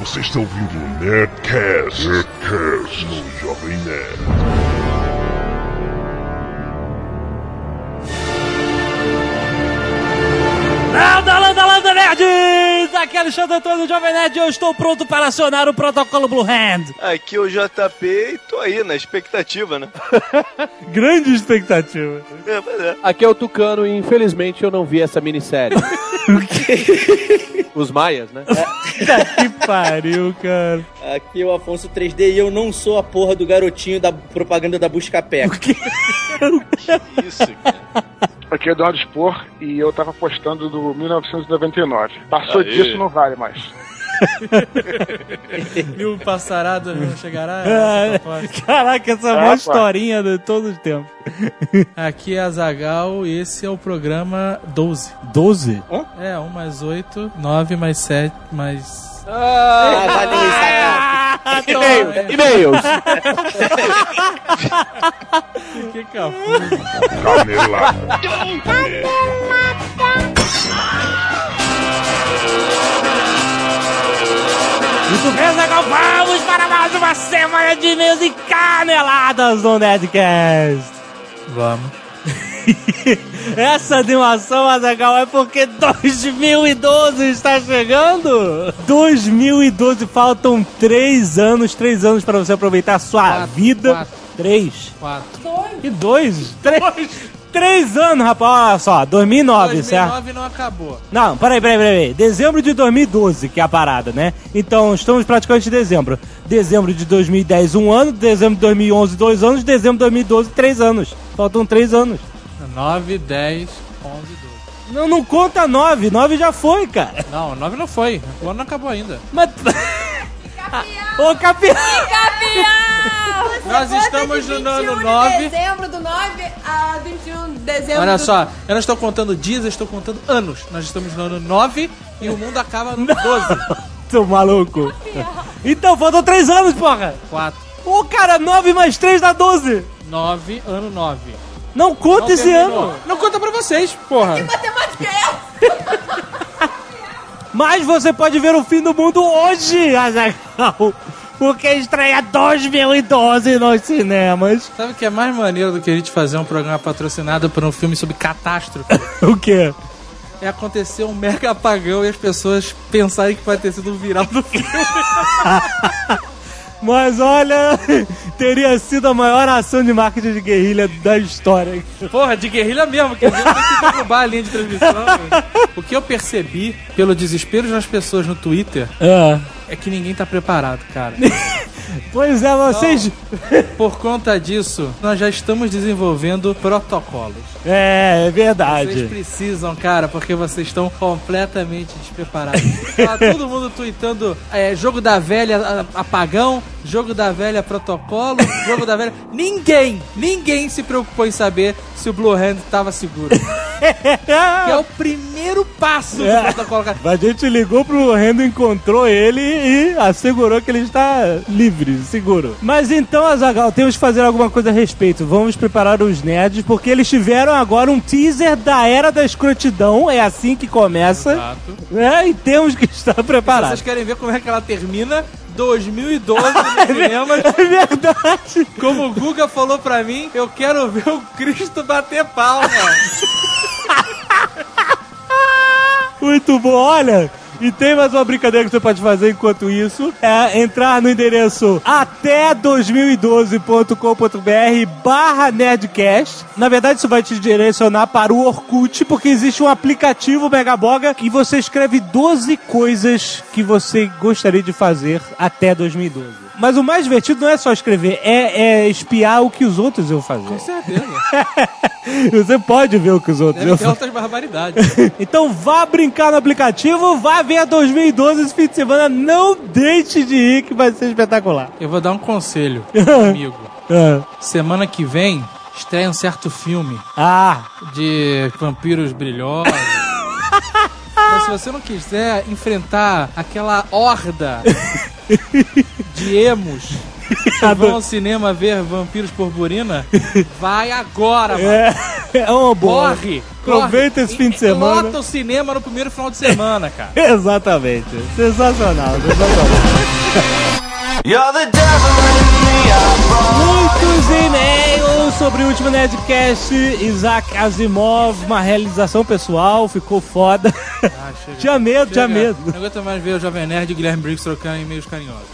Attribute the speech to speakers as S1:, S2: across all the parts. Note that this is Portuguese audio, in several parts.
S1: Você está ouvindo o Nerdcast, Nerdcast no Jovem Nerd.
S2: Landa, landa, landa, nerds! Aqui é Alexandre Antônio do Jovem Nerd e eu estou pronto para acionar o protocolo Blue Hand.
S3: Aqui é o JP e tô aí na expectativa, né?
S2: Grande expectativa.
S3: É, mas é.
S4: Aqui é o Tucano e infelizmente eu não vi essa minissérie. Os Maias, né?
S2: que pariu, cara.
S5: Aqui é o Afonso 3D e eu não sou a porra do garotinho da propaganda da Buscapé.
S3: Isso, cara.
S6: Aqui é Eduardo Spor e eu tava postando do 1999. Passou
S3: Aê.
S6: disso, não vale mais.
S7: Mil passaradas não chegará? Essa.
S2: Caraca, essa é a
S6: Ah,
S2: maior historinha de todos os tempos.
S7: Aqui é a Zagal e esse é o programa 12.
S2: 12?
S7: É, 1 mais 8, 9 mais 7, mais.
S5: Ah, me sacar.
S4: E-mail, e-mails.
S7: Que cafuso.
S1: Canelada.
S2: Muito bem, Zagal, vamos para mais uma semana de e-mails e caneladas no Nerdcast.
S7: Vamos.
S2: Essa animação, Azagal, é porque 2012 está chegando. 2012, faltam três anos, três anos para você aproveitar a sua
S7: Quatro,
S2: vida.
S7: quatro.
S2: Três.
S7: 4.
S2: E dois? Três. Três anos, rapaz. Olha só, 2009, certo?
S7: 2009 não acabou.
S2: Não, peraí, peraí, peraí. Dezembro de 2012, que é a parada, né? Então, estamos praticamente em dezembro. Dezembro de 2010, um ano. Dezembro de 2011, dois anos. Dezembro de 2012, três anos. Faltam três anos.
S7: 9, 10, 11, 12.
S2: Não, não conta nove. Nove já foi, cara.
S7: Não, 9 não foi. O ano não acabou ainda.
S2: Mas... Ô, campeão!
S7: Nós estamos no ano 9.
S8: de dezembro do 9 a 21 de dezembro
S7: Olha
S8: do...
S7: só, eu não estou contando dias, eu estou contando anos. Nós estamos no ano 9 e o mundo acaba no 12.
S2: Seu maluco. Então, faltam três anos, porra.
S7: 4,
S2: Ô, cara, nove mais três dá doze.
S7: 9, ano 9.
S2: Não conta esse ano.
S7: Não conta pra vocês, porra.
S8: Matemática é essa?
S2: Mas você pode ver o fim do mundo hoje, Azaghal. Porque estreia 2012 nos cinemas.
S7: Sabe o que é mais maneiro do que a gente fazer um programa patrocinado por um filme sobre catástrofe?
S2: O quê?
S7: É acontecer um mega apagão e as pessoas pensarem que pode ter sido um viral do filme.
S2: Mas olha, teria sido a maior ação de marketing de guerrilha da história.
S7: Porra, de guerrilha mesmo, que a gente tem que derrubar a linha de transmissão. o que eu percebi pelo desespero das pessoas no Twitter
S2: É.
S7: é que ninguém tá preparado, cara.
S2: Pois é, vocês.
S7: Por conta disso, nós já estamos desenvolvendo protocolos.
S2: É, é
S7: Vocês
S2: verdade.
S7: precisam, cara, porque vocês estão completamente despreparados. Tá todo mundo tweetando é, jogo da velha apagão, jogo da velha protocolo, jogo da velha. Ninguém, ninguém se preocupou em saber se o Blue Hand tava seguro. Que é o primeiro passo do
S2: É.
S7: protocolo, cara.
S2: A gente ligou pro Rendo, encontrou ele e assegurou que ele está livre, seguro. Mas então, Azagal, temos que fazer alguma coisa a respeito. Vamos preparar os nerds, porque eles tiveram agora um teaser da Era da Escrotidão. É assim que começa.
S7: Exato.
S2: né? E temos que estar preparados.
S7: vocês querem ver como é que ela termina, 2012 nos cinemas.
S2: É verdade.
S7: Como o Guga falou pra mim, eu quero ver o Cristo bater palma.
S2: Muito bom, olha. E tem mais uma brincadeira que você pode fazer enquanto isso. É entrar no endereço até 2012.com.br barra Nerdcast. Na verdade, isso vai te direcionar para o Orkut, porque existe um aplicativo Megaboga que você escreve 12 coisas que você gostaria de fazer até 2012. Mas o mais divertido não é só escrever, é, é espiar o que os outros iam fazer.
S7: Com certeza.
S2: Você pode ver o que os outros
S7: Deve
S2: iam fazer.
S7: outras barbaridades.
S2: Então vá brincar no aplicativo, vá ver a 2012 esse fim de semana. Não deixe de ir, que vai ser espetacular.
S7: Eu vou dar um conselho, amigo.
S2: Ah,
S7: Semana que vem estreia um certo filme
S2: Ah,
S7: de vampiros brilhosos. Então, se você não quiser enfrentar aquela horda de emos vão ao cinema ver Vampiros Purpurina, vai agora, mano.
S2: É, é uma boa.
S7: Corre!
S2: Aproveita esse fim de semana.
S7: Lota o cinema no primeiro final de semana, cara.
S2: Exatamente. Sensacional, sensacional. Muitos e-mails sobre o último Nerdcast. Isaac Asimov, uma realização pessoal, ficou foda.
S7: Ah, chega.
S2: Tinha medo, tinha
S7: Chega.
S2: medo.
S7: Não aguento mais ver o Jovem Nerd e o Guilherme Briggs trocando e-mails carinhosos.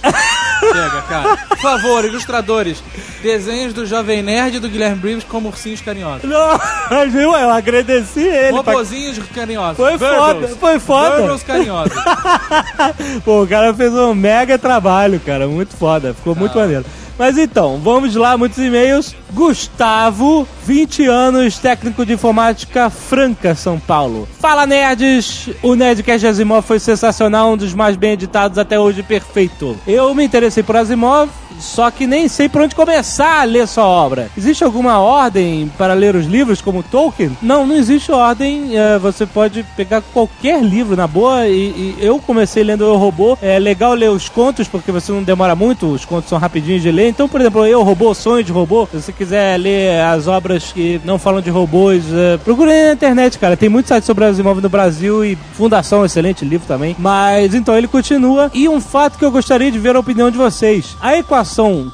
S7: Chega, cara. Por favor, ilustradores, desenhos do Jovem Nerd e do Guilherme Briggs como ursinhos carinhosos.
S2: Não, mas viu? Eu agradeci ele. pra-
S7: Robozinhos carinhosos.
S2: Foi foda, foi foda.
S7: Burbles carinhosos.
S2: Pô, o cara fez um mega trabalho, cara. Muito foda. Ficou muito maneiro. Mas então, vamos lá, muitos e-mails. Gustavo, 20 anos, técnico de informática, Franca, São Paulo. Fala, nerds! O Nerdcast Asimov foi sensacional, um dos mais bem editados até hoje, perfeito. Eu me interessei por Asimov, só que nem sei por onde começar a ler sua obra. Existe alguma ordem para ler os livros, como Tolkien? Não, não existe ordem. é, você pode pegar qualquer livro na boa. E, e eu comecei lendo Eu Robô. É legal ler os contos, porque você não demora muito. Os contos são rapidinhos de ler. Então, por exemplo, Eu Robô, Sonho de Robô. Se você quiser ler as obras que não falam de robôs, é, procure na internet, cara. Tem muitos sites sobre Asimov no Brasil e Fundação, excelente livro também. Mas então ele continua. E um fato que eu gostaria de ver a opinião de vocês: a equação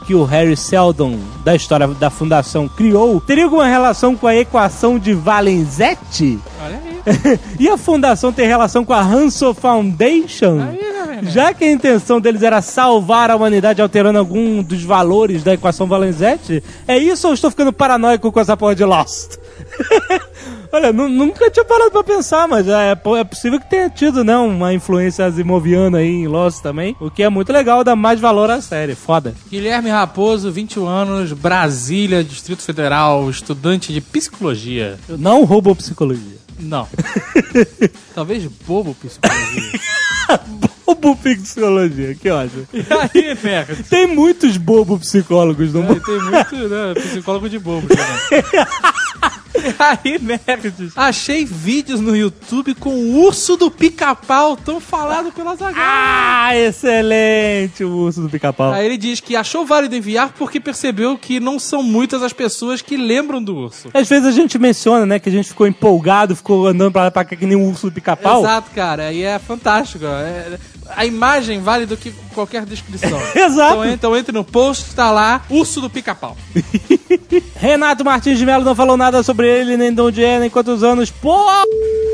S2: que o Harry Seldon, da história da Fundação, criou, teria alguma relação com a equação de Valenzetti?
S7: Olha aí.
S2: e a Fundação tem relação com a Hanso Foundation?
S7: Aí.
S2: Já que a intenção deles era salvar a humanidade alterando algum dos valores da equação Valenzetti, é isso ou estou ficando paranoico com essa porra de Lost? Olha, nu- nunca tinha parado pra pensar, mas é, é possível que tenha tido, né, uma influência asimoviana aí em Lost também, o que é muito legal, dá mais valor à série, foda.
S7: Guilherme Raposo, 21 anos, Brasília, Distrito Federal, estudante de psicologia.
S2: Eu não roubo psicologia.
S7: Não. Talvez bobo psicologia.
S2: Bobo psicologia, que ótimo.
S7: E aí, nerd?
S2: Tem muitos bobo psicólogos no
S7: É,
S2: mundo.
S7: tem muito, né? Psicólogo de bobo também. Aí, nerds? Achei vídeos no YouTube com o urso do pica-pau, tão falado pela Zagal.
S2: Ah, excelente, o urso do pica-pau.
S7: Aí ele diz que achou válido enviar porque percebeu que não são muitas as pessoas que lembram do urso.
S2: Às vezes a gente menciona, né, que a gente ficou empolgado, ficou andando pra lá pra cá que nem um urso do pica-pau.
S7: Exato, cara. E é fantástico. É- a imagem vale do que qualquer descrição.
S2: Exato.
S7: Então, então entre no post, tá lá, urso do pica-pau.
S2: Renato Martins de Mello não falou nada sobre ele, nem de onde é, nem quantos anos. Pô,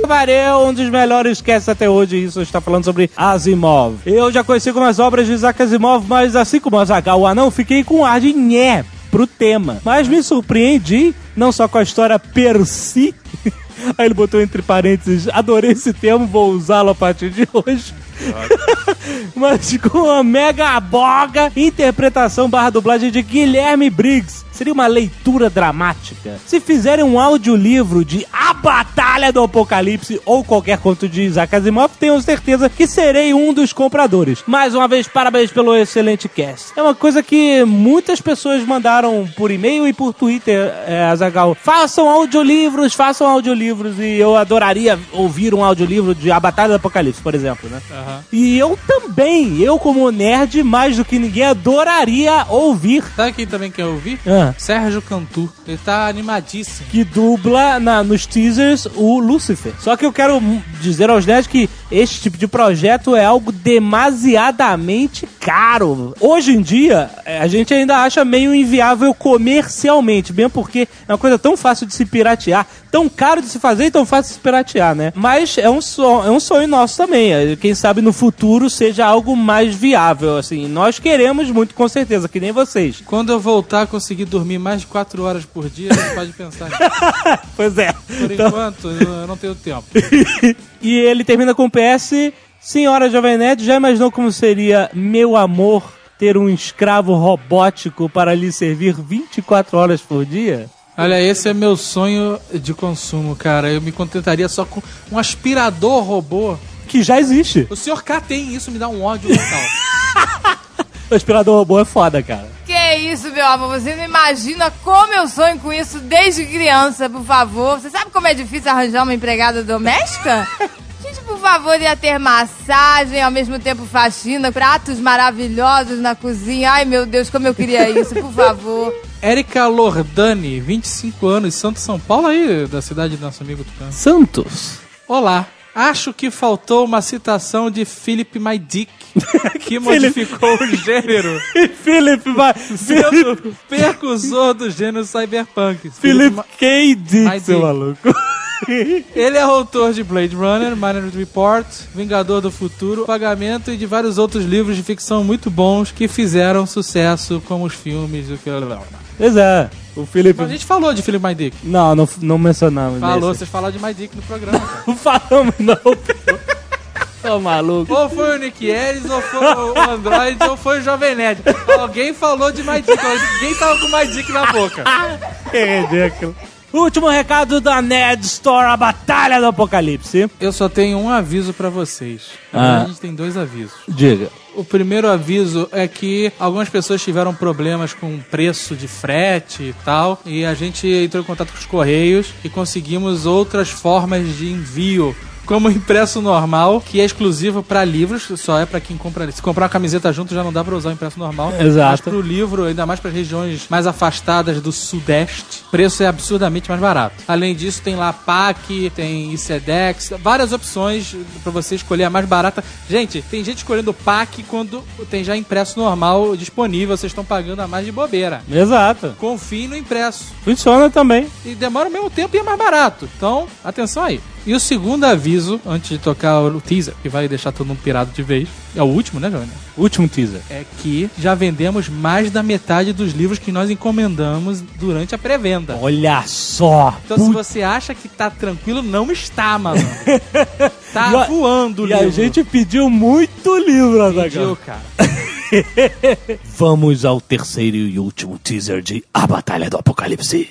S2: Vareu, um dos melhores casts até hoje. Isso está falando sobre Asimov. Eu já conheci algumas obras de Isaac Asimov, mas assim como Azaghal o Anão, fiquei com ar de nhé pro tema. Mas me surpreendi, não só com a história per si. Aí ele botou entre parênteses, adorei esse termo, vou usá-lo a partir de hoje. Mas com a mega boga interpretação barra dublagem de Guilherme Briggs. Seria uma leitura dramática. Se fizerem um audiolivro de A Batalha do Apocalipse ou qualquer conto de Isaac Asimov, tenho certeza que serei um dos compradores. Mais uma vez, parabéns pelo excelente cast. É uma coisa que muitas pessoas mandaram por e-mail e por Twitter, é, Azagal. Façam audiolivros, façam audiolivros. E eu adoraria ouvir um audiolivro de A Batalha do Apocalipse, por exemplo, né? E eu também, eu como nerd, mais do que ninguém, adoraria ouvir.
S7: Sabe quem também quer ouvir?
S2: Ah,
S7: Sérgio Cantu. Ele tá animadíssimo.
S2: que dubla na- nos teasers o Lucifer. Só que eu quero dizer aos nerds que este tipo de projeto é algo demasiadamente caro. Hoje em dia, eh, a gente ainda acha meio inviável comercialmente, mesmo porque é uma coisa tão fácil de se piratear, tão caro de se fazer e tão fácil de se piratear, né? Mas é um, sonho, é um sonho nosso também. Eh, Quem sabe no futuro seja algo mais viável, assim. Nós queremos muito, com certeza, que nem vocês.
S7: Quando eu voltar a conseguir dormir mais de 4 horas por dia, você pode pensar.
S2: Pois é.
S7: Por
S2: Então-
S7: enquanto, eu não tenho tempo.
S2: e ele termina com PS. Senhora Jovem Nerd, já imaginou como seria, meu amor, ter um escravo robótico para lhe servir 24 horas por dia?
S7: Olha, esse é meu sonho de consumo, cara. Eu me contentaria só com um aspirador robô.
S2: Que já existe.
S7: O senhor K tem isso, me dá um ódio total.
S2: O aspirador robô é foda, cara.
S8: Que isso, meu amor? Você não imagina como eu sonho com isso desde criança, por favor. Você sabe como é difícil arranjar uma empregada doméstica? Gente, por favor, ia ter massagem, ao mesmo tempo faxina, pratos maravilhosos na cozinha. Ai, meu Deus, como eu queria isso, por favor.
S7: Érica Lordani, 25 anos, Santo São Paulo aí, da cidade do nosso amigo Tucano.
S2: Santos.
S7: Olá. Acho que faltou uma citação de Philip My Dick, que modificou o gênero,
S2: Felipe vai.
S7: sendo percussor do gênero cyberpunk.
S2: Felipe K. Dick,
S7: My
S2: seu
S7: Dick.
S2: maluco.
S7: Ele é autor de Blade Runner, Minority Report, Vingador do Futuro, Pagamento e de vários outros livros de ficção muito bons que fizeram sucesso, como os filmes do que.
S2: Pois é. O Felipe.
S7: A gente falou de Philip My Dick.
S2: Não, não, não mencionamos.
S7: Falou,
S2: nesse.
S7: vocês falaram de My Dick no programa. cara.
S2: Não falamos, não. Ô, maluco.
S7: ou foi o Nick Ellis, ou foi o Android, ou foi o Jovem Nerd. Alguém falou de My Dick, alguém tava com My Dick na boca.
S2: Que ridículo. Último recado da Nerd Store, a Batalha do Apocalipse.
S7: Eu só tenho um aviso pra vocês.
S2: Ah.
S7: A gente tem dois avisos.
S2: Diga.
S7: O primeiro aviso é que algumas pessoas tiveram problemas com preço de frete e tal, e a gente entrou em contato com os correios e conseguimos outras formas de envio. Como impresso normal, que é exclusivo para livros, só é para quem compra. Se comprar uma camiseta junto, já não dá para usar o impresso normal.
S2: Exato.
S7: Mas pro livro, ainda mais para regiões mais afastadas do sudeste, o preço é absurdamente mais barato. Além disso, tem lá PAC, tem ICEDEX, várias opções para você escolher a mais barata. Gente, tem gente escolhendo PAC quando tem já impresso normal disponível, vocês estão pagando a mais de bobeira.
S2: Exato.
S7: Confie no impresso.
S2: Funciona também.
S7: E demora o mesmo tempo e é mais barato. Então, atenção aí. E o segundo aviso, antes de tocar o teaser, que vai deixar todo mundo pirado de vez, é o último, né, Jovem?
S2: Último teaser.
S7: É que já vendemos mais da metade dos livros que nós encomendamos durante a pré-venda.
S2: Olha só.
S7: Então, se você acha que tá tranquilo, não está, mano. Tá
S2: E
S7: voando o
S2: E a
S7: livro.
S2: gente pediu muito livro, Azaghal.
S7: pediu, cara.
S2: Vamos ao terceiro e último teaser de A Batalha do Apocalipse.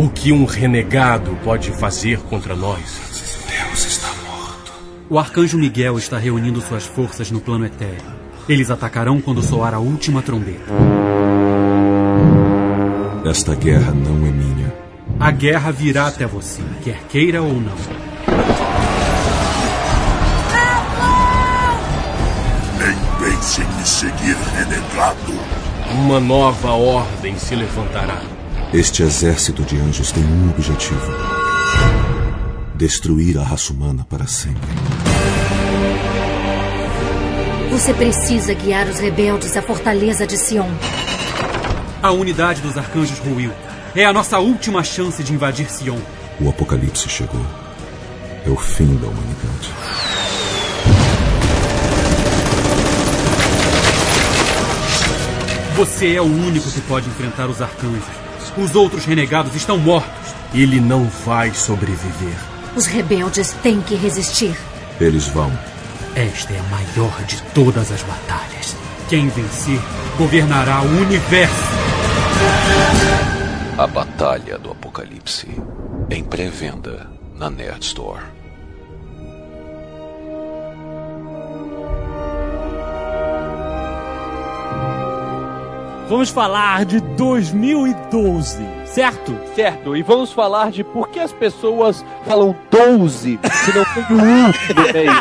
S9: O que um renegado pode fazer contra nós?
S10: Deus está morto. O arcanjo Miguel está reunindo suas forças no plano etéreo. Eles atacarão quando soar a última trombeta.
S11: Esta guerra não é minha.
S10: A guerra virá até você, quer queira ou não.
S1: Nem pense em me seguir, renegado.
S9: Uma nova ordem se levantará.
S11: Este exército de anjos tem um objetivo: destruir a raça humana para sempre.
S12: Você precisa guiar os rebeldes à fortaleza de Sion.
S10: A unidade dos arcanjos ruiu. É a nossa última chance de invadir Sion.
S11: O apocalipse chegou. É o fim da humanidade.
S10: Você é o único que pode enfrentar os arcanjos. Os outros renegados estão mortos.
S9: Ele não vai sobreviver.
S12: Os rebeldes têm que resistir.
S11: Eles vão.
S10: Esta é a maior de todas as batalhas. Quem vencer governará o universo.
S13: A Batalha do Apocalipse. Em pré-venda na Nerd Store.
S2: Vamos falar de 2012, certo?
S4: Certo, e vamos falar de por que as pessoas falam 12 se não tem um no meio.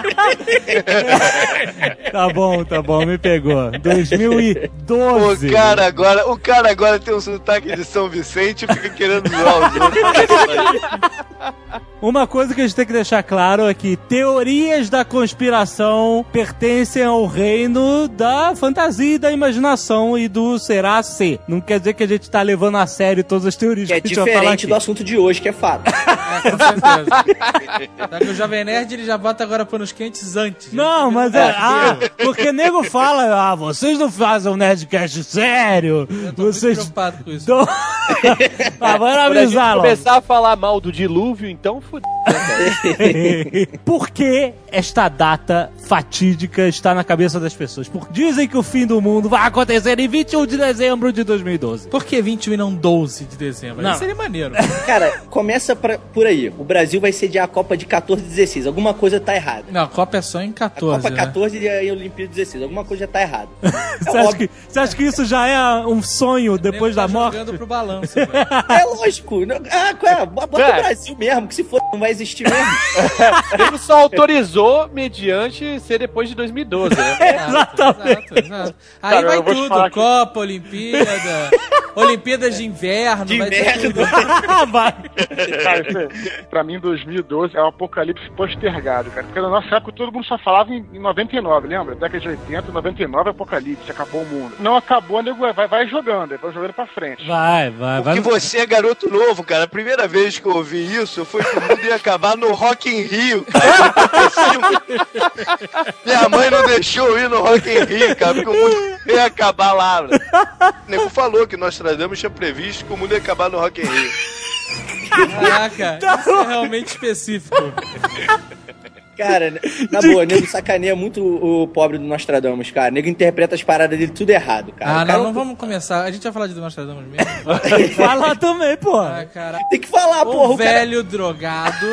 S2: Tá bom, tá bom, me pegou. 2012.
S3: O cara agora, o cara agora tem um sotaque de São Vicente e fica querendo zoar os.
S2: Uma coisa que a gente tem que deixar claro é que teorias da conspiração pertencem ao reino da fantasia e da imaginação e do será ser. Não quer dizer que a gente tá levando a sério todas as teorias
S5: Que é
S2: que a gente vai falar
S5: diferente
S2: aqui.
S5: do assunto de hoje, que é fato.
S7: É, com certeza. Tá que o Jovem Nerd ele já bota agora panos quentes antes.
S2: Não, mas é. Ah, porque nego fala, ah, vocês não fazem um Nerdcast sério. Vocês.
S7: preocupado com isso.
S2: Dão... ah,
S4: a gente
S2: avisar, logo.
S4: começar a falar mal do dilúvio, então fudeu.
S2: Por que esta data fatídica está na cabeça das pessoas? Porque dizem que o fim do mundo vai acontecer em 21 de dezembro de 2012.
S7: Por que 21 e não 12 de dezembro?
S2: Não.
S7: Isso seria maneiro.
S5: Cara, começa pra, por aí. O Brasil vai sediar a Copa de 14 e 16. Alguma coisa tá errada.
S7: Não, a Copa é só em 14.
S5: Copa
S7: né?
S5: 14 e a Olimpíada 16. Alguma coisa já tá errada.
S2: Você acha, que, você acha que isso já é um sonho depois da morte?
S7: Jogando pro balanço.
S5: É lógico. Não- Ah, qual é? Bota
S4: É.
S5: o Brasil mesmo, que se for, não vai existir mesmo.
S4: Ele só autorizou mediante ser depois de 2012, né?
S7: Exatamente. Exato. Aí
S6: Cara,
S7: vai tudo,
S6: falar que-
S7: Copa, Olimpíada, Olimpíadas de inverno,
S5: De inverno.
S7: tudo.
S2: vai.
S6: Cara, é- pra mim, 2012 é um apocalipse postergado, cara. Porque na nossa época todo mundo só falava em, em 99, lembra? Década de 80, 99 é apocalipse, acabou o mundo. Não acabou, nego vai, vai jogando, vai jogando pra frente.
S2: Vai, vai, vai.
S3: Porque você é garoto novo, cara. A primeira vez que eu ouvi isso foi que o mundo ia acabar no Rock in Rio, cara. Minha mãe não deixou eu ir no Rock in Rio, cara, porque o mundo ia acabar lá. né? O nego falou que nós trazemos tinha previsto que o mundo ia acabar no Rock in Rio.
S7: Caraca, isso é realmente específico.
S5: Cara, na boa, nego sacaneia muito o, o pobre do Nostradamus, cara. Nego interpreta as paradas dele tudo errado, cara.
S7: Ah,
S5: O cara
S7: não, não vamos começar. A gente vai falar de Nostradamus mesmo.
S2: Lá também, pô.
S7: Ah, cara.
S5: Tem que falar,
S7: Um
S5: porra. O cara...
S7: velho drogado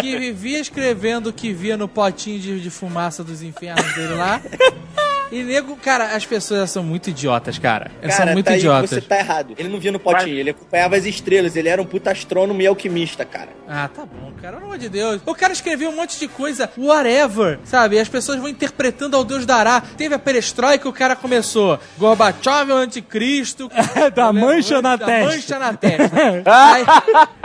S7: que vivia escrevendo o que via no potinho de, de fumaça dos infernos dele lá. E nego, cara, as pessoas são muito idiotas, cara. Elas
S5: Cara,
S7: são muito
S5: tá aí,
S7: idiotas.
S5: você tá errado. Ele não via no potinho, ele acompanhava as estrelas. Ele era um puta astrônomo e alquimista, cara.
S7: Ah, tá bom, cara. Pelo amor de Deus. O cara escreveu um monte de coisa, whatever, sabe? E as pessoas vão interpretando ao Deus dará. Teve a perestroika, o cara começou. Gorbachev é o anticristo.
S2: da mancha na
S7: da
S2: testa.
S7: mancha na testa. Aí,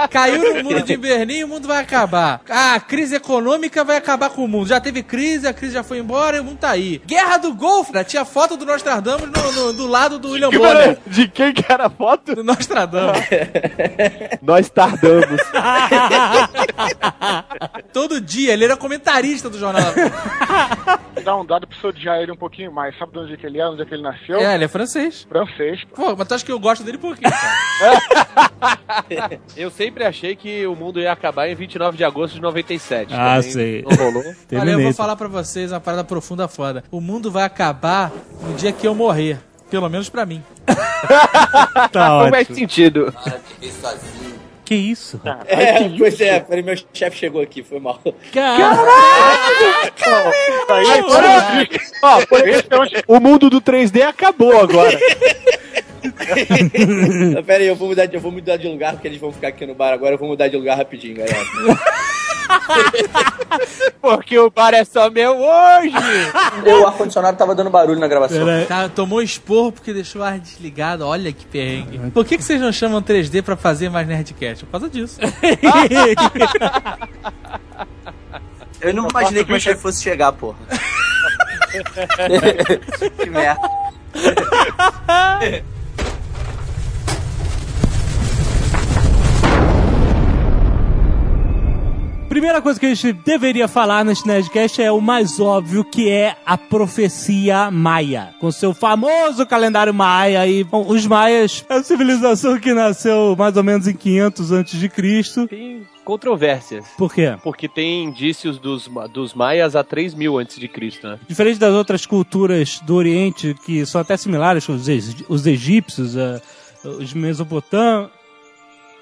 S7: caiu no muro de Berlim e o mundo vai acabar. Ah, a crise econômica vai acabar com o mundo. Já teve crise, a crise já foi embora e o mundo tá aí. Guerra do Golfo, né? tinha foto do Nostradamus no, no- do lado do William Bonner.
S4: De quem que era a foto?
S7: Do Nostradamus.
S4: Nós tardamos.
S7: Todo dia, ele era comentarista do jornal.
S6: Dá um dado pra você odiar ele um pouquinho mais. Sabe de onde é que ele é, onde é que ele nasceu?
S7: É, ele é francês.
S6: Francês.
S7: Pô, mas tu acha que eu gosto dele por quê, cara?
S4: Eu sempre achei que o mundo ia acabar em 29 de agosto de 97.
S2: Ah, sei.
S4: Não rolou.
S7: Olha, eu vou falar pra vocês uma parada profunda foda. O mundo vai acabar no dia que eu morrer. Pelo menos pra mim.
S2: Tá
S4: Não faz
S2: ótimo.
S4: sentido.
S2: Que isso?
S5: É, pois é, peraí, meu chefe chegou aqui, foi mal.
S6: Aí,
S4: Ó, por o mundo do 3D acabou agora.
S5: Ah, Pera aí, eu vou, mudar de, eu vou mudar de lugar, porque eles vão ficar aqui no bar agora. Eu vou mudar de lugar rapidinho, galera.
S4: Porque o bar é só meu hoje.
S5: o ar-condicionado tava dando barulho na gravação.
S7: Tá, tomou esporro porque deixou o ar desligado. Olha que perrengue. Por que, que vocês não chamam 3D pra fazer mais Nerdcast? Por causa disso.
S5: Eu não imaginei que meu chefe fosse chegar, porra. que merda.
S2: Primeira coisa que a gente deveria falar neste Nerdcast é o mais óbvio, que é a profecia maia. Com seu famoso calendário maia. E, bom, os maias é a civilização que nasceu mais ou menos em 500 a.C.
S4: Tem controvérsias.
S2: Por quê?
S4: Porque tem indícios dos, dos maias a 3 mil antes de Cristo, né?
S2: Diferente das outras culturas do Oriente, que são até similares, os, os egípcios, eh, os mesopotâmicos.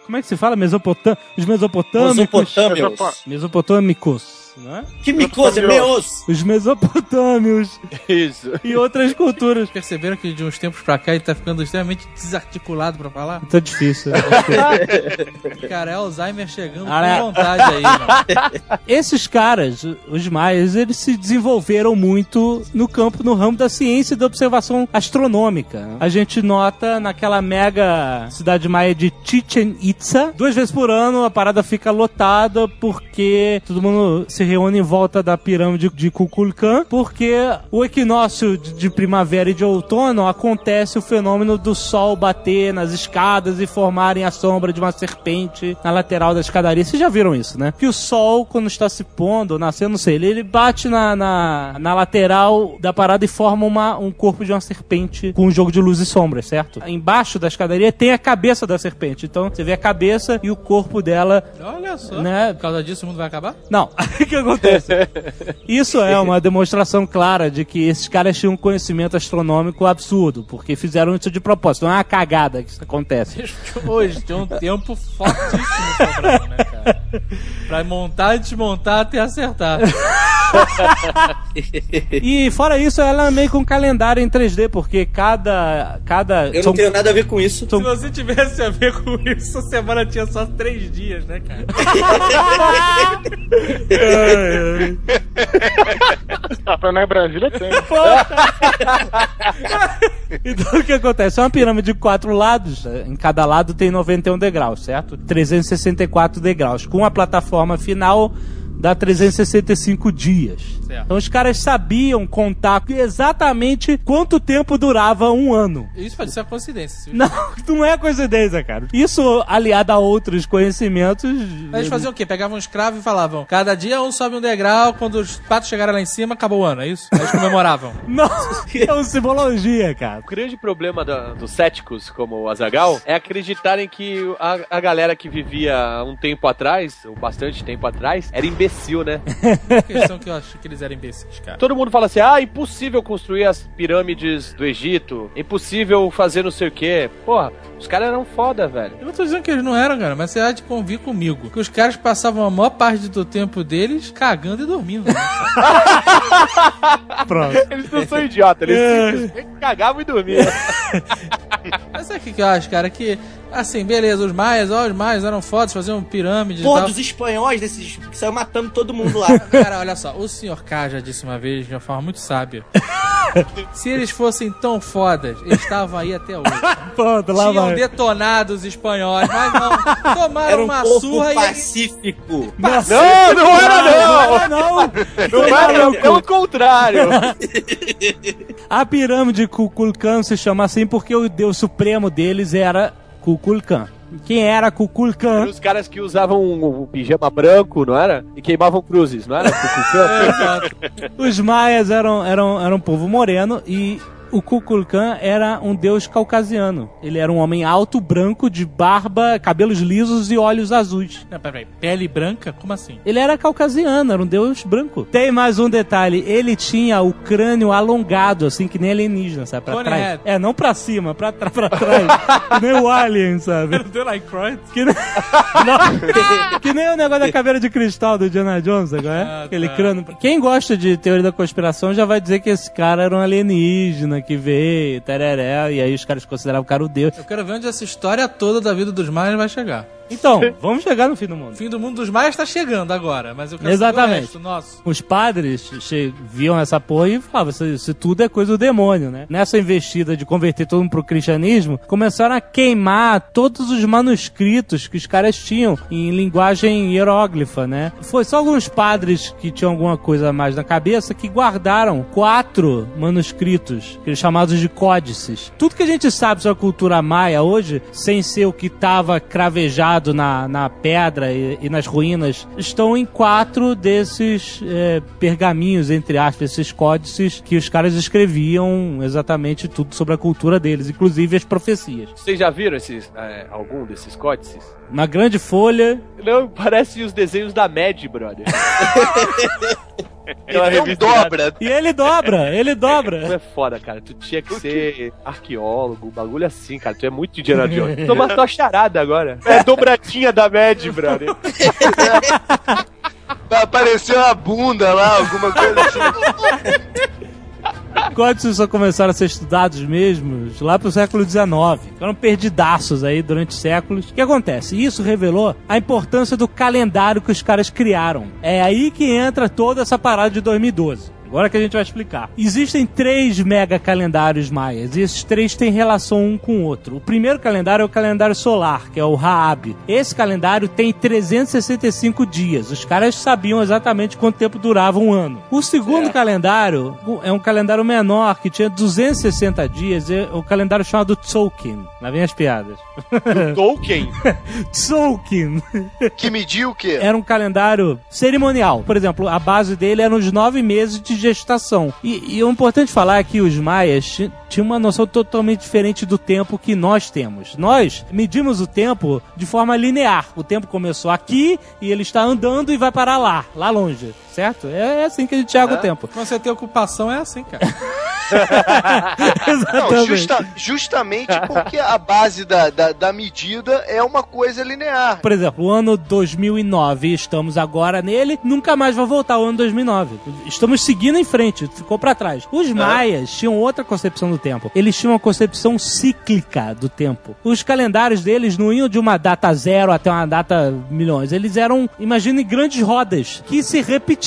S2: Como é que se fala? Mesopotam... Os mesopotâmicos.
S5: Mesopotâmios.
S2: Mesopotâmicos, não é?
S5: Que micose, meus!
S2: Os mesopotâmios
S4: Isso.
S2: e outras culturas.
S7: Perceberam que de uns tempos pra cá ele tá ficando extremamente desarticulado pra falar?
S2: Tá difícil.
S7: Cara, é Alzheimer chegando
S2: Ah, né?
S7: com vontade aí, mano.
S2: Esses caras, os maias, eles se desenvolveram muito no campo, no ramo da ciência e da observação astronômica. A gente nota naquela mega cidade maia de Chichen Itza, duas vezes por ano a parada fica lotada porque todo mundo se reúne em volta da pirâmide de Kukulkan, porque o equinócio de primavera e de outono acontece o fenômeno do sol bater nas escadas e formarem a sombra de uma serpente na lateral da escadaria. Vocês já viram isso, né? Que o sol, quando está se pondo, nascendo, não sei, ele, ele bate na, na, na lateral da parada e forma uma, um corpo de uma serpente com um jogo de luz e sombras, certo? Embaixo da escadaria tem a cabeça da serpente. Então você vê a cabeça e o corpo dela,
S7: Olha só.
S2: né?
S7: Por causa disso o mundo vai acabar?
S2: Não, que acontece? Isso é uma demonstração clara de que esses caras tinham um conhecimento astronômico absurdo, porque fizeram isso de propósito. Não é uma cagada que isso acontece.
S7: Hoje tem um tempo fortíssimo sobrando, né, cara? Pra montar, desmontar até acertar.
S2: E fora isso, ela é meio com um calendário em 3D, porque cada. cada
S5: Eu não tenho nada a ver com isso.
S7: Se você tivesse a ver com isso, a semana tinha só três dias, né, cara?
S6: Pra na Brasília tem.
S2: Então o que acontece? É uma pirâmide de quatro lados. Em cada lado tem 91 degraus, certo? 364 degraus. Com a plataforma final dá 365 dias.
S7: Certo.
S2: Então os caras sabiam contar exatamente quanto tempo durava um ano.
S7: Isso pode ser uma coincidência.
S2: Não, não é coincidência, cara. Isso aliado a outros conhecimentos.
S7: Mas eles faziam o quê? Pegavam um escravo e falavam: cada dia um sobe um degrau, quando os patos chegarem lá em cima, acabou o ano, é isso? Eles comemoravam.
S2: Não, é uma simbologia, cara.
S4: O grande problema da- dos céticos, como o Azagal, é acreditarem que a, a galera que vivia um tempo atrás, ou bastante tempo atrás, era imbecil, né?
S7: A questão que eu acho que eles eram imbecis, cara.
S4: Todo mundo fala assim: ah, impossível construir as pirâmides do Egito, impossível fazer não sei o quê. Porra, os caras eram foda, velho.
S7: Eu não tô dizendo que eles não eram, cara, mas você há de convir comigo. Que os caras passavam a maior parte do tempo deles cagando e dormindo. Né?
S2: Pronto.
S4: Eles não são idiotas, eles
S7: É.
S4: simplesmente cagavam e dormiam.
S7: Mas sabe o que, que eu acho, cara? Que, assim, beleza, os maias, ó, os maias eram fodas, faziam pirâmides e
S5: Pô,
S7: tal.
S5: dos espanhóis, desses que saiu matando todo mundo lá.
S7: Cara, olha só, o senhor K já disse uma vez, de uma forma muito sábia. Se eles fossem tão fodas, eles estavam aí até hoje.
S2: Pronto, lá
S7: Tinham
S2: vai.
S7: detonado os espanhóis, mas não. Tomaram
S5: Era um
S7: uma
S5: povo
S7: surra e eles
S5: pacífico.
S4: Não, não era não!
S2: Não,
S4: Não era não, pelo contrário.
S2: A pirâmide Kukulkan se chama assim porque o deus supremo deles era Kukulkan. Quem era Kukulkan?
S4: Eram os caras que usavam um, um pijama branco, não era? E queimavam cruzes, não era?
S2: Os maias eram, eram, eram um povo moreno e o Kukulkan era um deus caucasiano. Ele era um homem alto, branco, de barba, cabelos lisos e olhos azuis.
S7: Não, peraí, pele branca? Como assim?
S2: Ele era caucasiano, era um deus branco. Tem mais um detalhe, ele tinha o crânio alongado, assim, que nem alienígena, sabe? Pra
S7: Cone
S2: trás.
S7: head.
S2: É, não pra cima, pra, tra pra trás. que nem o alien, sabe?
S7: Do like Croyd?
S2: Que nem... Que nem o negócio da caveira de cristal do Indiana Jones, agora é?
S7: Ah,
S2: Aquele
S7: tá.
S2: crânio. Quem gosta de teoria da conspiração já vai dizer que esse cara era um alienígena que veio, tereré, e aí os caras consideravam o cara o deus.
S7: Eu quero ver onde essa história toda da vida dos maias vai chegar.
S2: Então, vamos chegar no fim do mundo.
S7: O fim do mundo dos maias tá chegando agora, mas eu quero
S2: Exatamente.
S7: saber o nosso.
S2: Os padres viam essa porra e falavam: isso, isso tudo é coisa do demônio, né? Nessa investida de converter todo mundo pro cristianismo, começaram a queimar todos os manuscritos que os caras tinham em linguagem hieróglifa, né? Foi só alguns padres que tinham alguma coisa mais na cabeça que guardaram quatro manuscritos, chamados de códices. Tudo que a gente sabe sobre a cultura maia hoje, sem ser o que estava cravejado na, na pedra e, e nas ruínas, estão em quatro desses é, pergaminhos, entre aspas, esses códices que os caras escreviam exatamente tudo sobre a cultura deles, inclusive as profecias.
S4: Vocês já viram esses, é, algum desses códices?
S2: Uma grande folha.
S4: Não, parece os desenhos da Mad, brother.
S3: Ele não dobra.
S2: E ele dobra, ele dobra.
S4: Tu é foda, cara. Tu tinha que ser arqueólogo, um bagulho assim, cara. Tu é muito Indiana Jones. Toma tua charada agora. É a dobradinha da Mad, brother.
S3: Vai aparecer uma bunda lá, alguma coisa assim.
S2: Códices só começaram a ser estudados mesmo lá pro século XIX. Ficaram perdidaços aí durante séculos. O que acontece? Isso revelou a importância do calendário que os caras criaram. É aí que entra toda essa parada de 2012. Agora que a gente vai explicar. Existem três mega calendários maias e esses três têm relação um com o outro. O primeiro calendário é o calendário solar, que é o Raab. Esse calendário tem 365 dias. Os caras sabiam exatamente quanto tempo durava um ano. O segundo calendário é um calendário menor, que tinha 260 dias. É o calendário chamado Tzolk'in. Lá vem as piadas.
S3: Tolkien?
S2: Tzolk'in.
S3: Que mediu o quê?
S2: Era um calendário cerimonial. Por exemplo, a base dele eram os nove meses de gestação. E, e o importante falar é que os maias ti- tinham uma noção totalmente diferente do tempo que nós temos. Nós medimos o tempo de forma linear. O tempo começou aqui e ele está andando e vai parar lá, lá longe. Certo? É, é assim que a gente chega o tempo.
S7: Quando você tem ocupação, é assim, cara.
S3: Não, justa- justamente porque a base da, da, da medida é uma coisa linear.
S2: Por exemplo, o ano 2009, estamos agora nele, nunca mais vai voltar o ano 2009. Estamos seguindo em frente, ficou pra trás. Os maias tinham outra concepção do tempo. Eles tinham uma concepção cíclica do tempo. Os calendários deles não iam de uma data zero até uma data milhões. Eles eram, imagine, grandes rodas que se repetiam.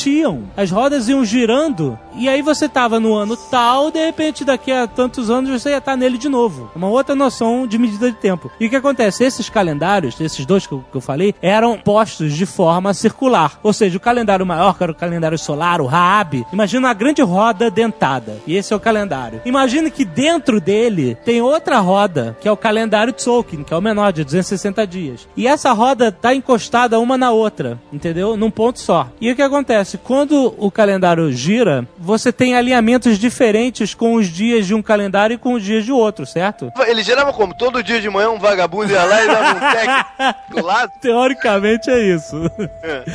S2: As rodas iam girando e aí você tava no ano tal, de repente daqui a tantos anos você ia estar nele de novo. Uma outra noção de medida de tempo. E o que acontece? Esses calendários, esses dois que eu, que eu falei, eram postos de forma circular. Ou seja, o calendário maior, que era o calendário solar, o Raab, imagina uma grande roda dentada. E esse é o calendário. Imagine que dentro dele tem outra roda, que é o calendário Tzolk'in, que é o menor, de 260 dias. E essa roda tá encostada uma na outra, entendeu? Num ponto só. E o que acontece? Quando o calendário gira, você tem alinhamentos diferentes com os dias de um calendário e com os dias de outro, certo?
S3: Ele gerava como? Todo dia de manhã um vagabundo ia lá e dava um tec do lado?
S2: Teoricamente é isso.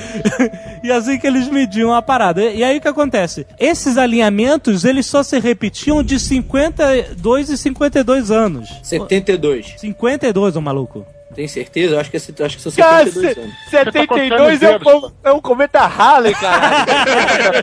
S2: e assim que eles mediam a parada. E aí o que acontece? Esses alinhamentos, eles só se repetiam de 52 e 52 anos.
S5: 72.
S2: 52, ô maluco.
S5: Tem certeza? Eu acho que, é, acho que são
S4: Cara,
S5: 72
S4: se-
S5: anos.
S4: 72 é um, com- é um cometa Halley, cara.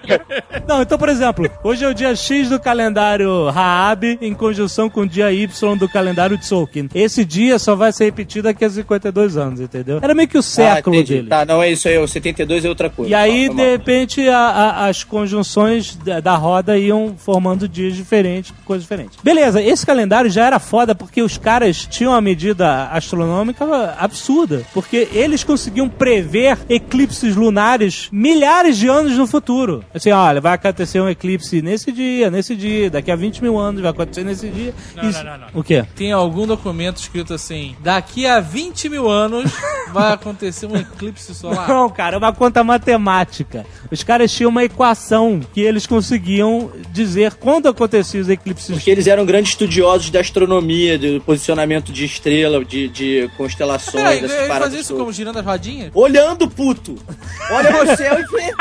S2: Não, então, por exemplo, hoje é o dia X do calendário Raab em conjunção com o dia Y do calendário Tzolk'in. Esse dia só vai ser repetido daqui a 52 anos, entendeu? Era meio que o século
S5: ah,
S2: dele.
S5: Tá, não é isso aí. O 72 é outra coisa.
S2: E aí,
S5: Tá, tá
S2: de repente, a- a- as conjunções da, da roda iam formando dias diferentes, coisas diferentes. Beleza, esse calendário já era foda porque os caras tinham uma medida astronômica absurda. Porque eles conseguiam prever eclipses lunares milhares de anos no futuro. Assim, olha, vai acontecer um eclipse nesse dia, nesse dia, daqui a 20 mil anos vai acontecer nesse dia.
S7: Não,
S2: Isso-
S7: não, não, não.
S2: O quê?
S7: Tem algum documento escrito assim: daqui a 20 mil anos vai acontecer um eclipse solar.
S2: Não, cara, é uma conta matemática. Os caras tinham uma equação que eles conseguiam dizer quando aconteciam os eclipses.
S5: Porque eles eram grandes estudiosos da astronomia, do posicionamento de estrela, de, de constelações,
S7: Peraí,
S5: dessas
S7: ele
S5: paradas
S7: fazia isso como girando as rodinhas?
S5: Olhando, puto! Olha no céu e vê!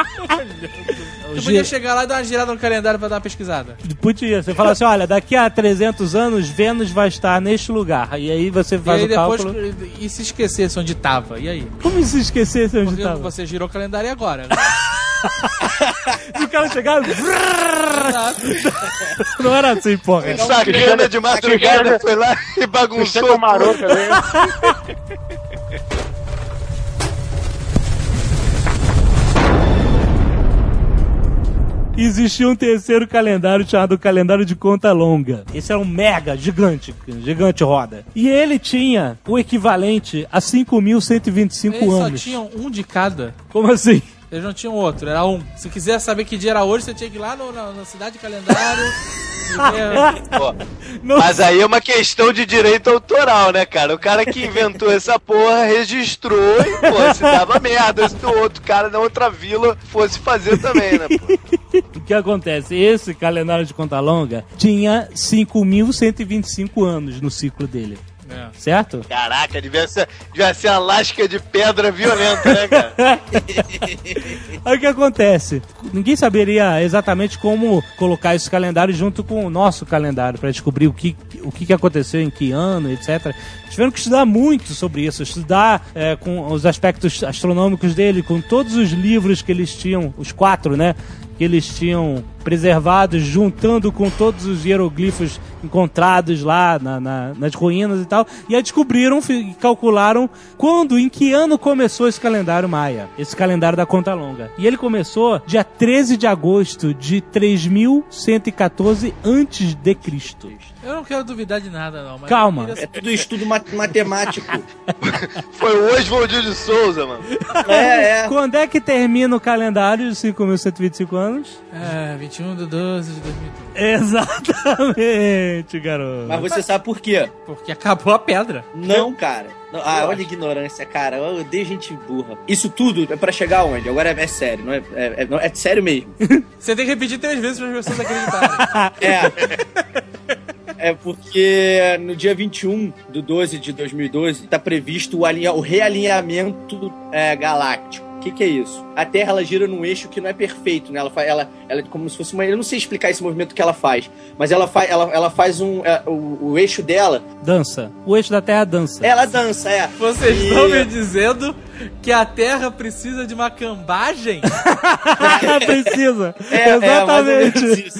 S7: Tu podia chegar lá e dar uma girada no calendário pra dar uma pesquisada.
S2: Podia. Você fala assim, olha, daqui a 300 anos, Vênus vai estar neste lugar. E aí você
S7: E
S2: faz
S7: aí
S2: o
S7: depois.
S2: cálculo.
S7: E se esquecesse onde tava? E aí?
S2: Como se esquecesse onde
S7: Porque
S2: tava?
S7: você girou o calendário e agora?
S2: E o cara chegava... Não era assim, porra.
S3: Sacana de madrugada foi lá e bagunçou.
S6: Maroto
S3: tudo.
S6: também.
S2: Existia um terceiro calendário chamado calendário de conta longa. Esse era um mega, gigante, gigante roda. E ele tinha o equivalente a 5.125
S7: Eles só
S2: anos.
S7: tinham um de cada.
S2: Como assim?
S7: Eles não tinham outro, era um. Se quiser saber que dia era hoje, você tinha que ir lá no- na, na cidade de calendário.
S3: Pô, Mas aí é uma questão de direito autoral, né, cara? O cara que inventou essa porra registrou e, pô, se dava merda se o outro cara da outra vila fosse fazer também, né, pô?
S2: O que acontece? Esse calendário de conta longa tinha 5.125 anos no ciclo dele.
S7: É.
S2: Certo?
S3: Caraca, devia ser, devia ser uma lasca de pedra violenta, né, cara?
S2: Aí o que acontece? Ninguém saberia exatamente como colocar esse calendário junto com o nosso calendário para descobrir o que, o que que aconteceu em que ano, etc. Tiveram que estudar muito sobre isso, estudar é, com os aspectos astronômicos dele, com todos os livros que eles tinham, os quatro, né? Que eles tinham preservados, juntando com todos os hieroglifos encontrados lá na- na- nas ruínas e tal. E aí descobriram e calcularam quando, em que ano começou esse calendário maia, esse calendário da conta longa. E ele começou dia 13 de agosto de 3114 antes de Cristo.
S7: Eu não quero duvidar de nada, não. Mas
S2: Calma.
S7: queria
S5: É tudo estudo mat- matemático.
S3: Foi o Oswald de Souza, mano.
S5: É, é.
S2: Quando é que termina o calendário de 5.125 anos?
S7: É, 21 de 12 de 2012.
S2: Exatamente. Exatamente, garoto.
S5: Mas você sabe por quê?
S7: Porque acabou a pedra.
S5: Não, cara. Não, ah, olha a ignorância, cara. Eu odeio gente burra. Isso tudo é pra chegar onde? Agora é, é sério, não é, é, é, não, é sério mesmo.
S7: Você tem que repetir três vezes para as pessoas acreditarem.
S5: É. É porque no dia 21 do 12 de 2012 tá previsto o, o realinhamento é, galáctico. O que, que é isso? A Terra ela gira num eixo que não é perfeito, né? Ela, ela, ela é como se fosse uma. Eu não sei explicar esse movimento que ela faz, mas ela, fa, ela, ela faz um. é, o, o eixo dela.
S2: Dança. O eixo da Terra dança.
S5: Ela dança, é.
S7: Vocês
S5: E-
S7: estão me dizendo que a Terra precisa de uma cambagem?
S2: Precisa.
S5: É, é,
S2: Exatamente.
S5: isso.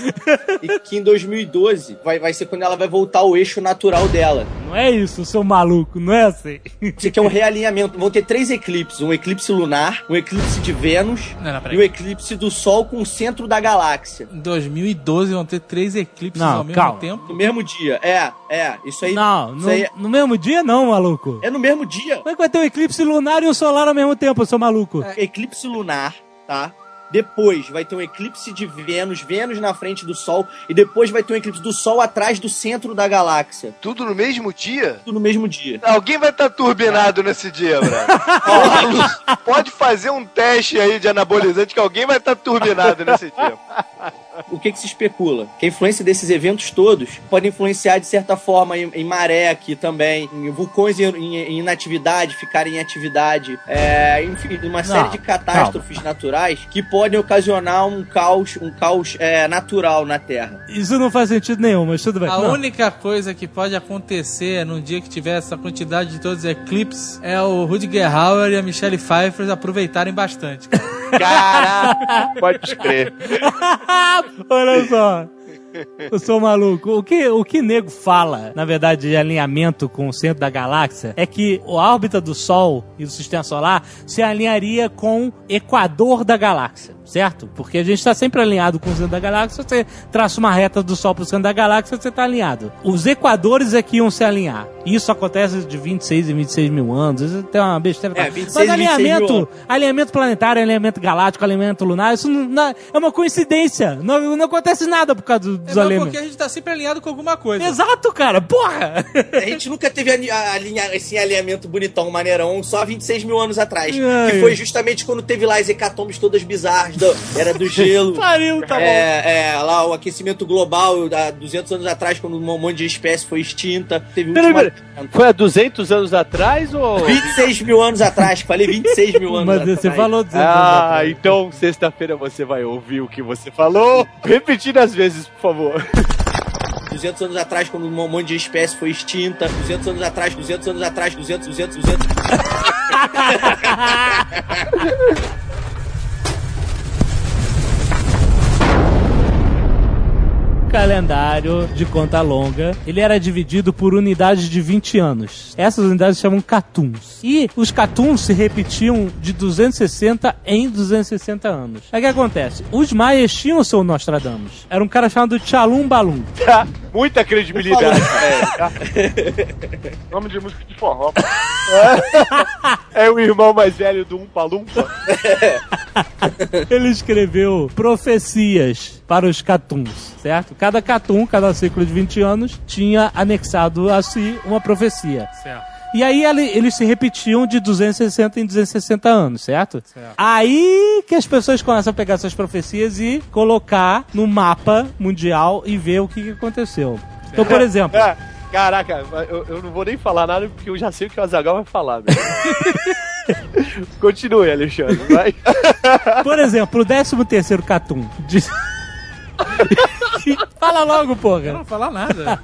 S5: E que em 2012 vai, vai ser quando ela vai voltar ao eixo natural dela.
S2: Não é isso, seu maluco, não é assim.
S5: Isso aqui é um realinhamento. Vão ter três eclipses: um eclipse lunar, um eclipse de Vênus
S7: Não, não,
S5: e o eclipse do Sol com o centro da galáxia.
S7: Em 2012 vão ter três eclipses
S2: Não,
S7: ao mesmo
S2: calma.
S7: tempo.
S5: No mesmo dia. É, é. Isso aí.
S2: Não,
S5: isso
S2: no,
S5: aí é,
S2: no mesmo dia não, maluco.
S5: é no mesmo dia.
S2: Como é que vai ter um eclipse lunar e um solar ao mesmo tempo, seu maluco?
S5: Eclipse lunar, tá? Depois vai ter um eclipse de Vênus, Vênus na frente do Sol, e depois vai ter um eclipse do Sol atrás do centro da galáxia.
S3: Tudo no mesmo dia?
S5: Tudo no mesmo dia.
S3: Alguém vai estar turbinado nesse dia, Bruno. Pode fazer um teste aí de anabolizante que alguém vai estar turbinado nesse dia.
S5: O que, que se especula? Que a influência desses eventos todos pode influenciar de certa forma em, em maré aqui também, em vulcões em, em- em inatividade, ficarem em atividade, é, enfim, uma série de catástrofes naturais que podem ocasionar um caos, um caos é, natural na Terra.
S2: Isso não faz sentido nenhum, mas tudo bem.
S7: A
S2: Não.
S7: única coisa que pode acontecer num dia que tiver essa quantidade de todos os eclipses é o Rutger Hauer e a Michelle Pfeiffer aproveitarem bastante.
S3: Caraca, pode crer.
S2: Olha só. Eu sou maluco. O que, o que nego fala, na verdade, de alinhamento com o centro da galáxia, é que a órbita do Sol e do sistema solar se alinharia com o equador da galáxia, certo? Porque a gente está sempre alinhado com o centro da galáxia. Você traça uma reta do Sol para o centro da galáxia, você está alinhado. Os equadores é que iam se alinhar. Isso acontece de 26 em 26 mil anos. Isso tem uma besteira.
S5: É,
S2: tal.
S5: 26
S2: Mas
S5: e 26 mil
S2: alinhamento, alinhamento planetário, alinhamento galáctico, alinhamento lunar, isso não, não- é uma coincidência. Não, não acontece nada por causa do- dos
S7: É
S2: alinhamentos.
S7: porque a gente tá sempre alinhado com alguma coisa.
S2: Exato, cara, porra!
S5: A gente nunca teve ali- a- alinha- esse alinhamento bonitão, maneirão, só há 26 mil anos atrás.
S2: Ai.
S5: Que foi justamente quando teve lá as hecatombes todas bizarras. do- era do gelo.
S2: Pariu, tá bom.
S5: é, é, lá o aquecimento global, há 200 anos atrás, quando um monte de espécie foi extinta. Teve
S4: Peraí, peraí. Foi há 200 anos atrás ou.
S5: 26 mil anos atrás, falei 26 mil anos
S2: Mas
S5: atrás.
S2: você falou 200 anos
S4: Ah,
S2: atrás.
S4: então sexta-feira você vai ouvir o que você falou. Repetindo às vezes, por favor.
S5: 200 anos atrás, quando um monte de espécie foi extinta. 200 anos atrás, 200 anos atrás, 200, 200, 200.
S2: Calendário de conta longa, ele era dividido por unidades de 20 anos. Essas unidades se chamam catuns. E os catuns se repetiam de 260 em 260 anos. Aí o que acontece? Os maias tinham o seu Nostradamus. Era um cara chamado Chalum Balum.
S4: Muita credibilidade.
S6: Nome de música de forró.
S4: É o irmão mais velho do Umpa Lumpa.
S2: Ele escreveu profecias para os catuns, certo? Cada catum, cada ciclo de 20 anos, tinha anexado a si uma profecia.
S7: Certo.
S2: E aí ele- eles se repetiam de 260 em 260 anos, certo?
S7: Certo.
S2: Aí que as pessoas começam a pegar essas profecias e colocar no mapa mundial e ver o que, que aconteceu. Então, por exemplo,
S4: Caraca, eu, eu não vou nem falar nada porque eu já sei o que o Azagal vai falar. meu. Continue, Alexandre, vai.
S2: por exemplo, o 13 terceiro catum diz... Fala logo, porra.
S7: Não vou falar nada.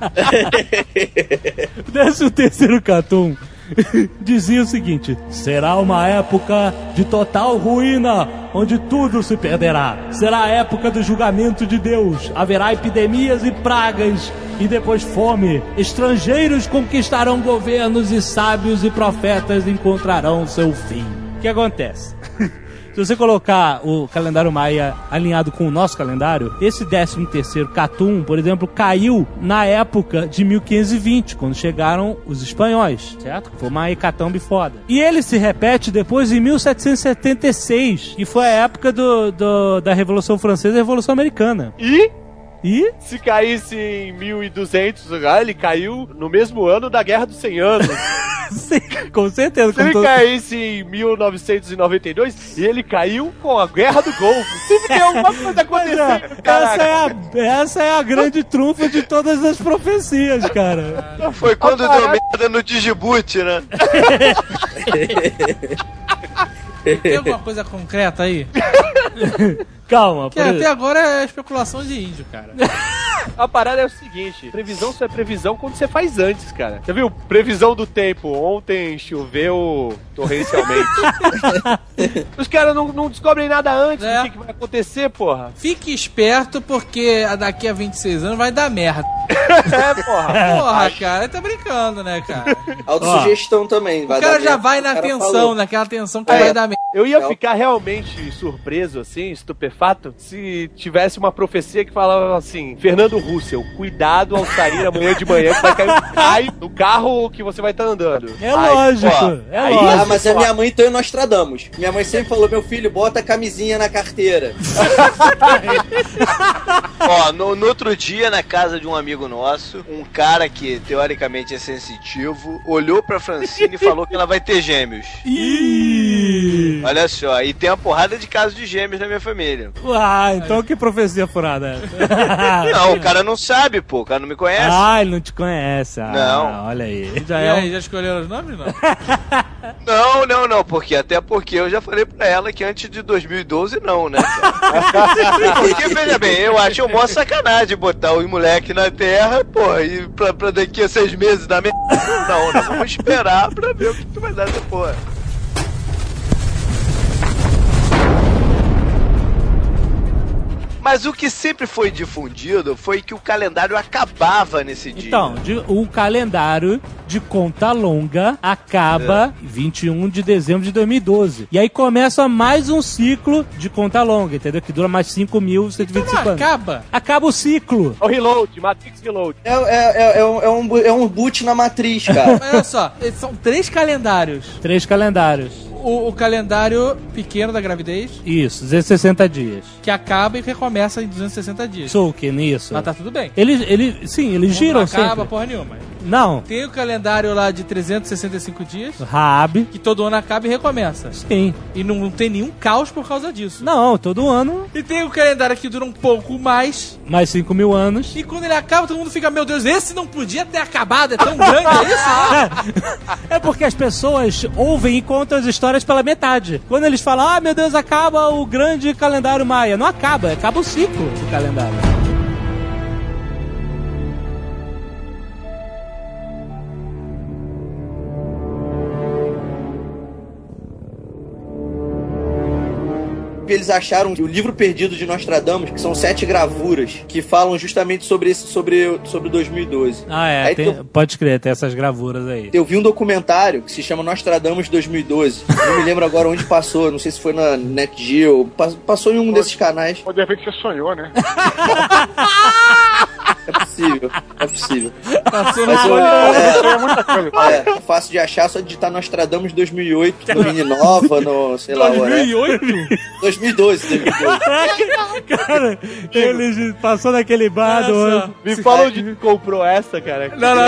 S2: Décimo terceiro Catum dizia o seguinte: será uma época de total ruína, onde tudo se perderá. Será a época do julgamento de Deus. Haverá epidemias e pragas, e depois fome. Estrangeiros conquistarão governos, e sábios e profetas encontrarão seu fim. O que acontece? Se você colocar o calendário maia alinhado com o nosso calendário, esse 13 terceiro Catum, por exemplo, caiu na época de 1520, quando chegaram os espanhóis, certo? Foi uma hecatombe foda. E ele se repete depois em 1776, que foi a época do, do- da Revolução Francesa e Revolução Americana.
S4: E
S2: E?
S4: Se caísse em 1200, ah, ele caiu no mesmo ano da Guerra dos 100 Anos.
S2: Sim, com certeza.
S4: Se ele
S2: todo-
S4: caísse em 1992, ele caiu com a Guerra do Golfo. Sempre tem alguma coisa acontecendo.
S2: Essa é, a, essa é a grande trunfa de todas as profecias, cara.
S3: Foi quando deu merda no Digiboot, né?
S7: Tem alguma coisa concreta aí?
S2: Calma,
S7: Que até agora é especulação de índio, cara.
S4: A parada é o seguinte: previsão só é previsão quando você faz antes, cara. Já viu? Previsão do tempo. Ontem choveu torrencialmente. Os caras não, não descobrem nada antes
S7: É.
S4: do que, que vai acontecer, porra.
S7: Fique esperto, porque daqui a 26 anos vai dar merda.
S4: É, porra.
S7: Porra, cara, tá brincando, né, cara?
S5: Autossugestão também.
S7: O cara já vai na tensão,
S5: né?
S7: naquela tensão que
S4: É,
S7: vai dar merda.
S4: Eu ia ficar realmente surpreso, assim, estupefato, se tivesse uma profecia que falava assim: Fernando Russell, cuidado ao sair amanhã de manhã que vai cair um raio no carro que você vai estar andando.
S2: É
S4: Aí,
S2: lógico,
S4: ó,
S2: é
S4: aí-
S2: lógico.
S5: Ah, mas a minha mãe então nós tradamos. Minha mãe sempre falou: meu filho, bota a camisinha na carteira.
S3: Ó, no, no outro dia, na casa de um amigo nosso, um cara que teoricamente é sensitivo, olhou pra Francine e falou que ela vai ter gêmeos.
S2: Ih!
S3: Olha só, e tem uma porrada de casos de gêmeos na minha família.
S2: Ah, então que profecia furada é essa?
S3: Não, o cara não sabe, pô, o cara não me conhece.
S2: Ah, ele não te conhece. Ah,
S3: Não.
S2: olha aí. Já é um-
S7: aí, já escolheram os nomes, não?
S3: Não, não, não, porque até porque eu já falei pra ela que antes de 2012 não, né? porque, veja bem, eu acho uma maior sacanagem botar os moleque na terra, pô, e pra, pra daqui a seis meses dar merda. Não, nós vamos esperar pra ver o que tu vai dar essa porra. Mas o que sempre foi difundido foi que o calendário acabava nesse dia.
S2: Então, de- o calendário de conta longa acaba 21 de dezembro de 2012. E aí começa mais um ciclo de conta longa, entendeu? Que dura mais 5.125
S7: Não
S2: anos.
S7: acaba.
S2: Acaba o ciclo.
S4: É o reload, Matrix Reload.
S5: É, é, é, é um, é, um, é um boot na matriz, cara.
S7: Mas olha só, são três calendários.
S2: Três calendários.
S7: O, o calendário pequeno da gravidez,
S2: Isso, 260 dias.
S7: que acaba e recomeça em 260 dias.
S2: Sulkin, isso.
S7: Mas tá tudo bem.
S2: Eles, eles, sim, eles
S7: Não
S2: giram
S7: acaba
S2: sempre.
S7: porra nenhuma.
S2: Não.
S7: Tem o calendário lá de 365 dias,
S2: Raab.
S7: que todo ano acaba e recomeça.
S2: Sim.
S7: E não, não tem nenhum caos por causa disso.
S2: Não, todo ano,
S7: E tem o calendário que dura um pouco mais.
S2: mais 5 mil anos.
S7: E quando ele acaba, todo mundo fica, meu Deus, esse não podia ter acabado, é tão grande, é isso? né?
S2: É porque as pessoas ouvem e contam as histórias pela metade. Quando eles falam, ah, meu Deus, acaba o grande calendário maia. Não acaba, acaba o ciclo do calendário.
S5: Eles acharam que o livro perdido de Nostradamus, que são sete gravuras, que falam justamente sobre esse, sobre, sobre 2012.
S2: Ah, é,
S5: Aí
S2: tem-
S5: tem-
S2: pode crer, tem essas gravuras aí.
S5: Eu vi um documentário que se chama Nostradamus 2012. Não me lembro agora onde passou, não sei se foi na NetGeo, pa- passou em um desses canais.
S6: Ou de repente você sonhou, né?
S5: É possível, é possível.
S7: Passou
S5: Mas eu,
S6: É
S5: é, é fácil de achar, só digitar Nostradamus 2008, no Mini Nova, no, sei lá, whatever.
S7: 2008?
S5: 2012, 2012.
S2: Cara, eles passou naquele bar do.
S4: Me fala onde comprou essa, cara.
S7: Não, não,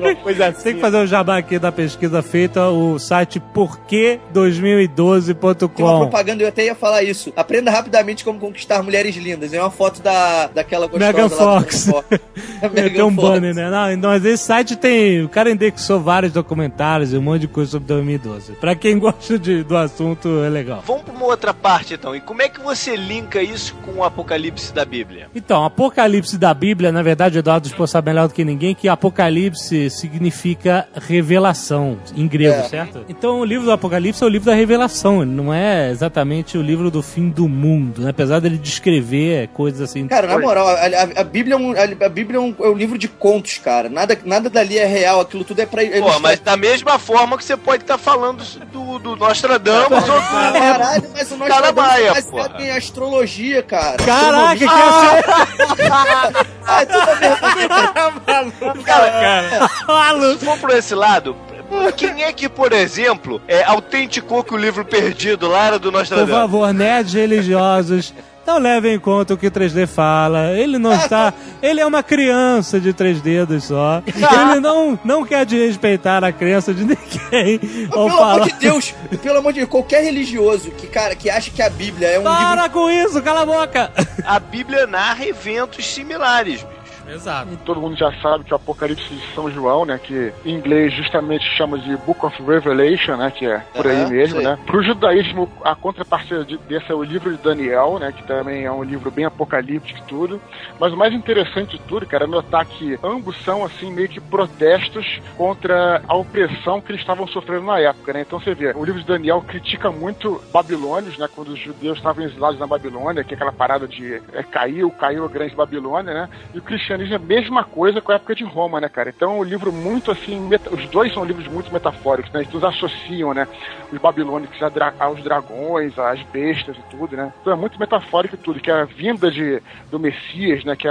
S7: não.
S4: Coisa assim.
S2: Tem que fazer o jabá aqui da pesquisa feita, o site
S5: Tem uma
S2: porquê2012.com.
S5: propaganda, eu até ia falar isso. Aprenda rapidamente como conquistar mulheres lindas. É uma foto da, daquela gostosa
S2: Megan
S5: lá do
S2: Fox.
S5: Megan Fox. A
S2: Tem um banner, né? Não, não, mas esse site tem. O cara indexou vários documentários e um monte de coisa sobre 2012. Pra quem gosta de, do assunto, é legal.
S3: Vamos pra uma outra parte então. E como é que você linka isso com o Apocalipse da Bíblia?
S2: Então, Apocalipse da Bíblia, na verdade, o Eduardo Spor sabe melhor do que ninguém que Apocalipse significa revelação em grego,
S5: É.
S2: certo? Então, o livro do Apocalipse é o livro da revelação, ele não é exatamente o livro do fim do mundo, né? apesar dele descrever coisas assim.
S5: Cara, na moral, a, a- a Bíblia, é um, a, a Bíblia é um, é um livro de contos, cara. Nada, nada dali é real, aquilo tudo é pra
S3: Pô,
S5: ilustrar.
S3: mas da mesma forma que você pode estar falando do, do Nostradamus ou do...
S5: Caralho, mas o
S3: Cara
S5: Nostradamus
S3: Maia,
S5: é baseado em astrologia, cara.
S2: Caraca, que.
S5: Ah, tudo bem.
S3: Cara, se for por esse lado, quem é que, por exemplo, é, autenticou que o livro perdido lá era do
S2: Por
S3: Nostradamus?
S2: favor, nerds religiosos, Não leve em conta o que o 3D fala. Ele não está. Ele é uma criança de três dedos só. Ele não, não quer desrespeitar a crença de ninguém. Ou
S5: Pelo
S2: falar.
S5: amor de Deus, pelo amor de Deus, qualquer religioso que, cara, que acha que a Bíblia é um
S2: Para
S5: livro...
S2: com isso, cala a boca!
S3: A Bíblia narra eventos similares,
S7: Exato.
S6: Todo mundo já sabe que o Apocalipse de São João, né, que em inglês justamente chama de Book of Revelation, né, que é por aí mesmo,
S3: sei.
S6: né. Pro judaísmo, a contrapartida de- desse é o livro de Daniel, né, que também é um livro bem apocalíptico e tudo. Mas o mais interessante de tudo, cara, é notar que ambos são, assim, meio que protestos contra a opressão que eles estavam sofrendo na época, né. Então você vê, o livro de Daniel critica muito babilônios, né, quando os judeus estavam exilados na Babilônia, que é aquela parada de é, caiu, caiu a grande Babilônia, né, e o cristianismo é a mesma coisa com a época de Roma, né, cara. Então é um livro muito, assim, meta- os dois são livros muito metafóricos, né, eles associam, né, os babilônicos dra- aos dragões, às bestas e tudo, né. Então é muito metafórico tudo, que é a vinda de, do Messias, né, que é,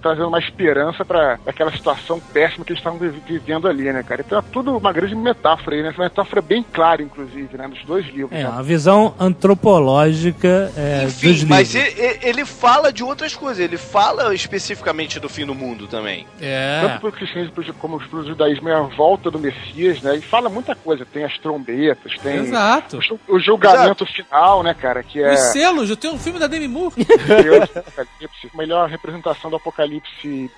S6: trazendo uma esperança para aquela situação péssima que eles estavam vi- vivendo ali, né, cara. Então é tudo uma grande metáfora aí, né, uma metáfora bem clara, inclusive, né, nos dois livros.
S2: É,
S6: né.
S2: uma visão antropológica é, dos
S3: Enfim,
S2: livros.
S3: mas ele, ele- fala de outras coisas. Ele fala especificamente do fim do mundo também.
S7: É.
S6: Tanto para o cristianismo como para o judaísmo é a volta do Messias, né? E fala muita coisa. Tem as trombetas, tem
S7: Exato.
S6: o, o julgamento final, né, cara? Que é
S7: Os selos, eu tenho um filme da Demi Moore.
S6: Deus. A melhor representação do Apocalipse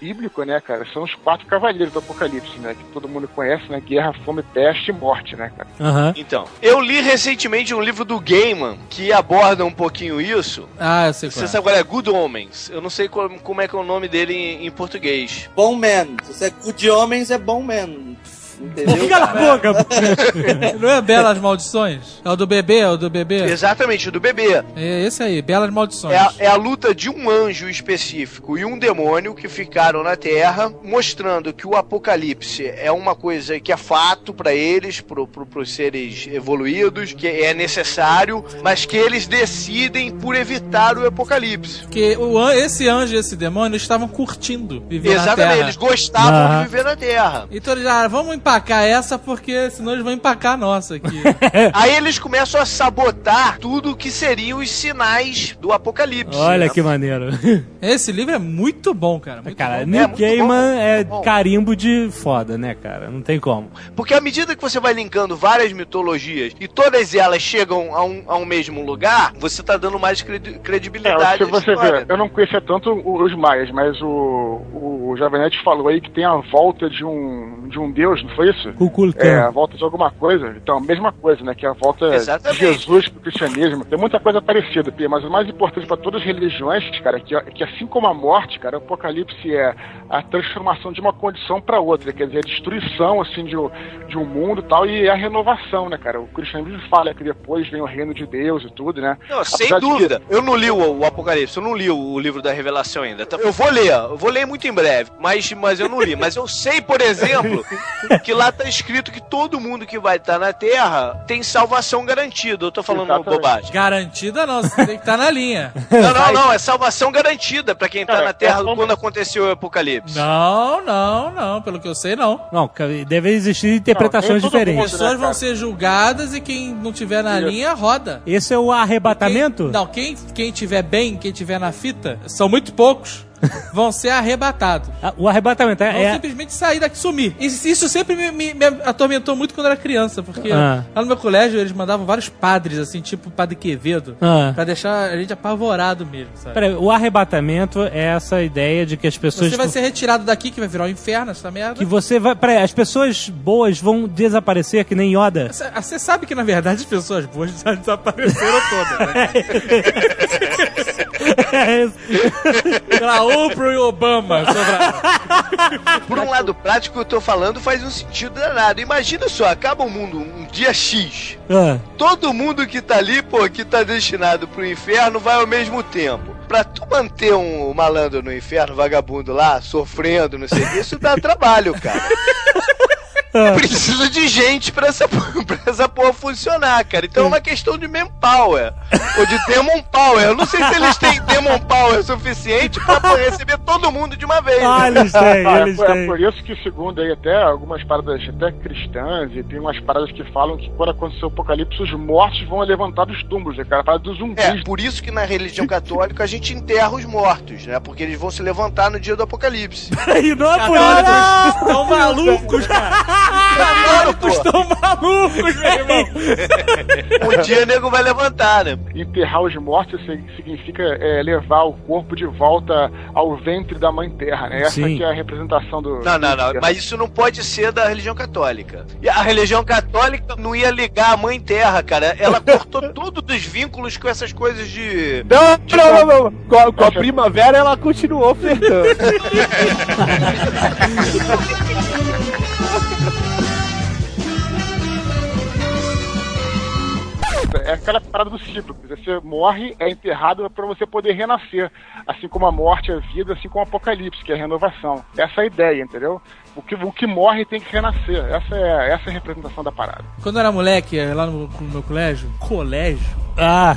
S6: bíblico, né, cara? São os quatro cavaleiros do Apocalipse, né? Que todo mundo conhece, né? Guerra, fome, peste e morte, né, cara?
S2: Aham.
S3: Então, eu li recentemente um livro do Gaiman que aborda um pouquinho isso.
S7: Ah, eu sei qual
S3: Você
S7: é.
S3: sabe qual é? Good Homens. Eu não sei como, como é que é o nome dele em, em português.
S5: Bom man. Se você é good de homens, é bom man. Entendeu?
S2: Cala a boca!
S7: Não é Belas Maldições? É o do bebê, é o do bebê?
S3: Exatamente, o do bebê.
S7: É esse aí, Belas Maldições.
S3: É a, é a luta de um anjo específico e um demônio que ficaram na Terra, mostrando que o apocalipse é uma coisa que é fato pra eles, pro, pro, pros seres evoluídos, que é necessário, mas que eles decidem por evitar o apocalipse.
S7: Porque o, esse anjo e esse demônio estavam curtindo viver na
S3: Exatamente,
S7: Terra.
S3: eles gostavam
S2: Aham.
S3: de viver na Terra.
S7: Então eles já vamos empacar essa porque senão eles vão empacar a nossa aqui.
S3: Aí eles começam a sabotar tudo que seriam os sinais do apocalipse.
S2: Olha
S3: né?
S2: que maneiro.
S7: esse livro é muito bom, cara. Muito
S2: Cara,
S7: bom.
S2: Neil
S3: muito
S2: Gaiman
S3: bom,
S2: é
S3: bom.
S2: carimbo de foda, né, cara? Não tem como.
S3: Porque à medida que você vai linkando várias mitologias e todas elas chegam a um, a um mesmo lugar, você tá dando mais credi-
S6: É,
S3: credibilidade
S6: se
S3: à
S6: você
S3: história.
S6: ver, eu não conhecia tanto o- os maias, mas o, o Javanete falou aí que tem a volta de um, de um deus, não foi isso?
S2: Kukulkan.
S6: É, a volta de alguma coisa. Então, a mesma coisa, né? Que é a volta
S3: Exatamente.
S6: de Jesus pro cristianismo. Tem muita coisa parecida, Pia, mas o mais importante para todas as religiões, cara, que, que assim como a morte, cara, o apocalipse é a transformação de uma condição para outra, quer dizer, a destruição, assim, de, um- de um mundo e tal, e a renovação, né, cara? O cristianismo fala que depois vem o reino de Deus e tudo, né?
S3: Não, sem
S6: de que-
S3: dúvida. Eu não li o, o Apocalipse, eu não li o, o livro da Revelação ainda. Tá- Eu vou ler, eu vou ler muito em breve, mas, mas eu não li. Mas eu sei, por exemplo, que lá tá escrito que todo mundo que vai estar na Terra tem salvação garantida. Eu tô falando
S6: Exatamente.
S3: bobagem.
S7: Garantida não, você tem que estar na linha.
S3: Não, não, não, é salvação garantida pra quem tá
S6: Cara,
S3: na Terra
S6: é como-
S3: quando aconteceu o Apocalipse.
S7: Não, não, não. Pelo que eu sei, não.
S2: Não, deve existir interpretações
S6: Não,
S2: diferentes.
S6: mundo,
S7: Pessoas
S6: né,
S7: vão ser julgadas e quem não tiver na linha, roda.
S2: Esse é o arrebatamento?
S7: Quem, não, quem, quem tiver bem, quem tiver na fita, são muito poucos, vão ser arrebatados.
S2: Ah, O arrebatamento
S7: Vão
S2: é, é-
S7: simplesmente sair daqui e sumir. Isso, sempre me, me- me atormentou muito quando era criança, porque
S2: Ah.
S7: lá no meu colégio eles mandavam vários padres, assim, tipo o Padre Quevedo,
S2: Ah.
S7: pra deixar a gente apavorado mesmo, sabe?
S2: Peraí, o arrebatamento é essa ideia de que as pessoas.
S7: Você vai ser retirado daqui, que vai virar um inferno, essa merda.
S2: Que você vai. Peraí, as pessoas boas vão desaparecer que nem Yoda?
S7: Você- Você sabe que, na verdade, as pessoas boas já desapareceram todas, né?
S2: É isso.
S7: Pra Oprah e Obama. Sobra...
S3: Por um lado prático, eu tô falando faz um sentido danado. Imagina só, acaba o mundo um dia X.
S2: Ah,
S3: Todo mundo que tá ali, pô, que tá destinado pro inferno, vai ao mesmo tempo. Pra tu manter um malandro no inferno, vagabundo lá, sofrendo, não sei o que, isso dá trabalho, cara.
S2: Ah.
S3: Precisa de gente pra essa, pra essa porra funcionar, cara. Então é uma questão de manpower. Ou de Demon Power. Eu não sei se eles têm Demon Power suficiente pra poder receber todo mundo de uma vez.
S2: Ah, eles têm,
S6: Ah, é,
S2: eles
S6: por- é
S2: têm.
S6: por isso que, segundo aí, até algumas paradas até cristãs, e tem umas paradas que falam que quando acontecer o apocalipse, os mortos vão levantar dos túmulos, né, cara? A parada dos zumbis.
S3: É, por isso que na religião católica a gente enterra os mortos, né? Porque eles vão se levantar no dia do apocalipse.
S2: E não é por isso.
S7: estão malucos, cara. Católicos estão malucos, meu irmão.
S3: Um dia o nego vai levantar, né?
S6: Enterrar os mortos sig- significa é, levar o corpo de volta ao ventre da mãe terra, né? Essa
S2: Sim.
S6: que é a representação do.
S3: Não, não, não. Mas isso não pode ser da religião católica. E a religião católica não ia ligar a mãe terra, cara. Ela cortou todos os vínculos com essas coisas de.
S4: Não, não, não, não. Com a, com a primavera ela continuou flertando.
S6: É aquela parada do ciclo. Você morre, é enterrado para você poder renascer. Assim como a morte é vida, assim como o apocalipse, que é a renovação. Essa é a ideia, entendeu? O que, o que morre tem que renascer. Essa é, essa é a representação da parada.
S7: Quando eu era moleque, lá no, no meu colégio, colégio,
S2: Ah,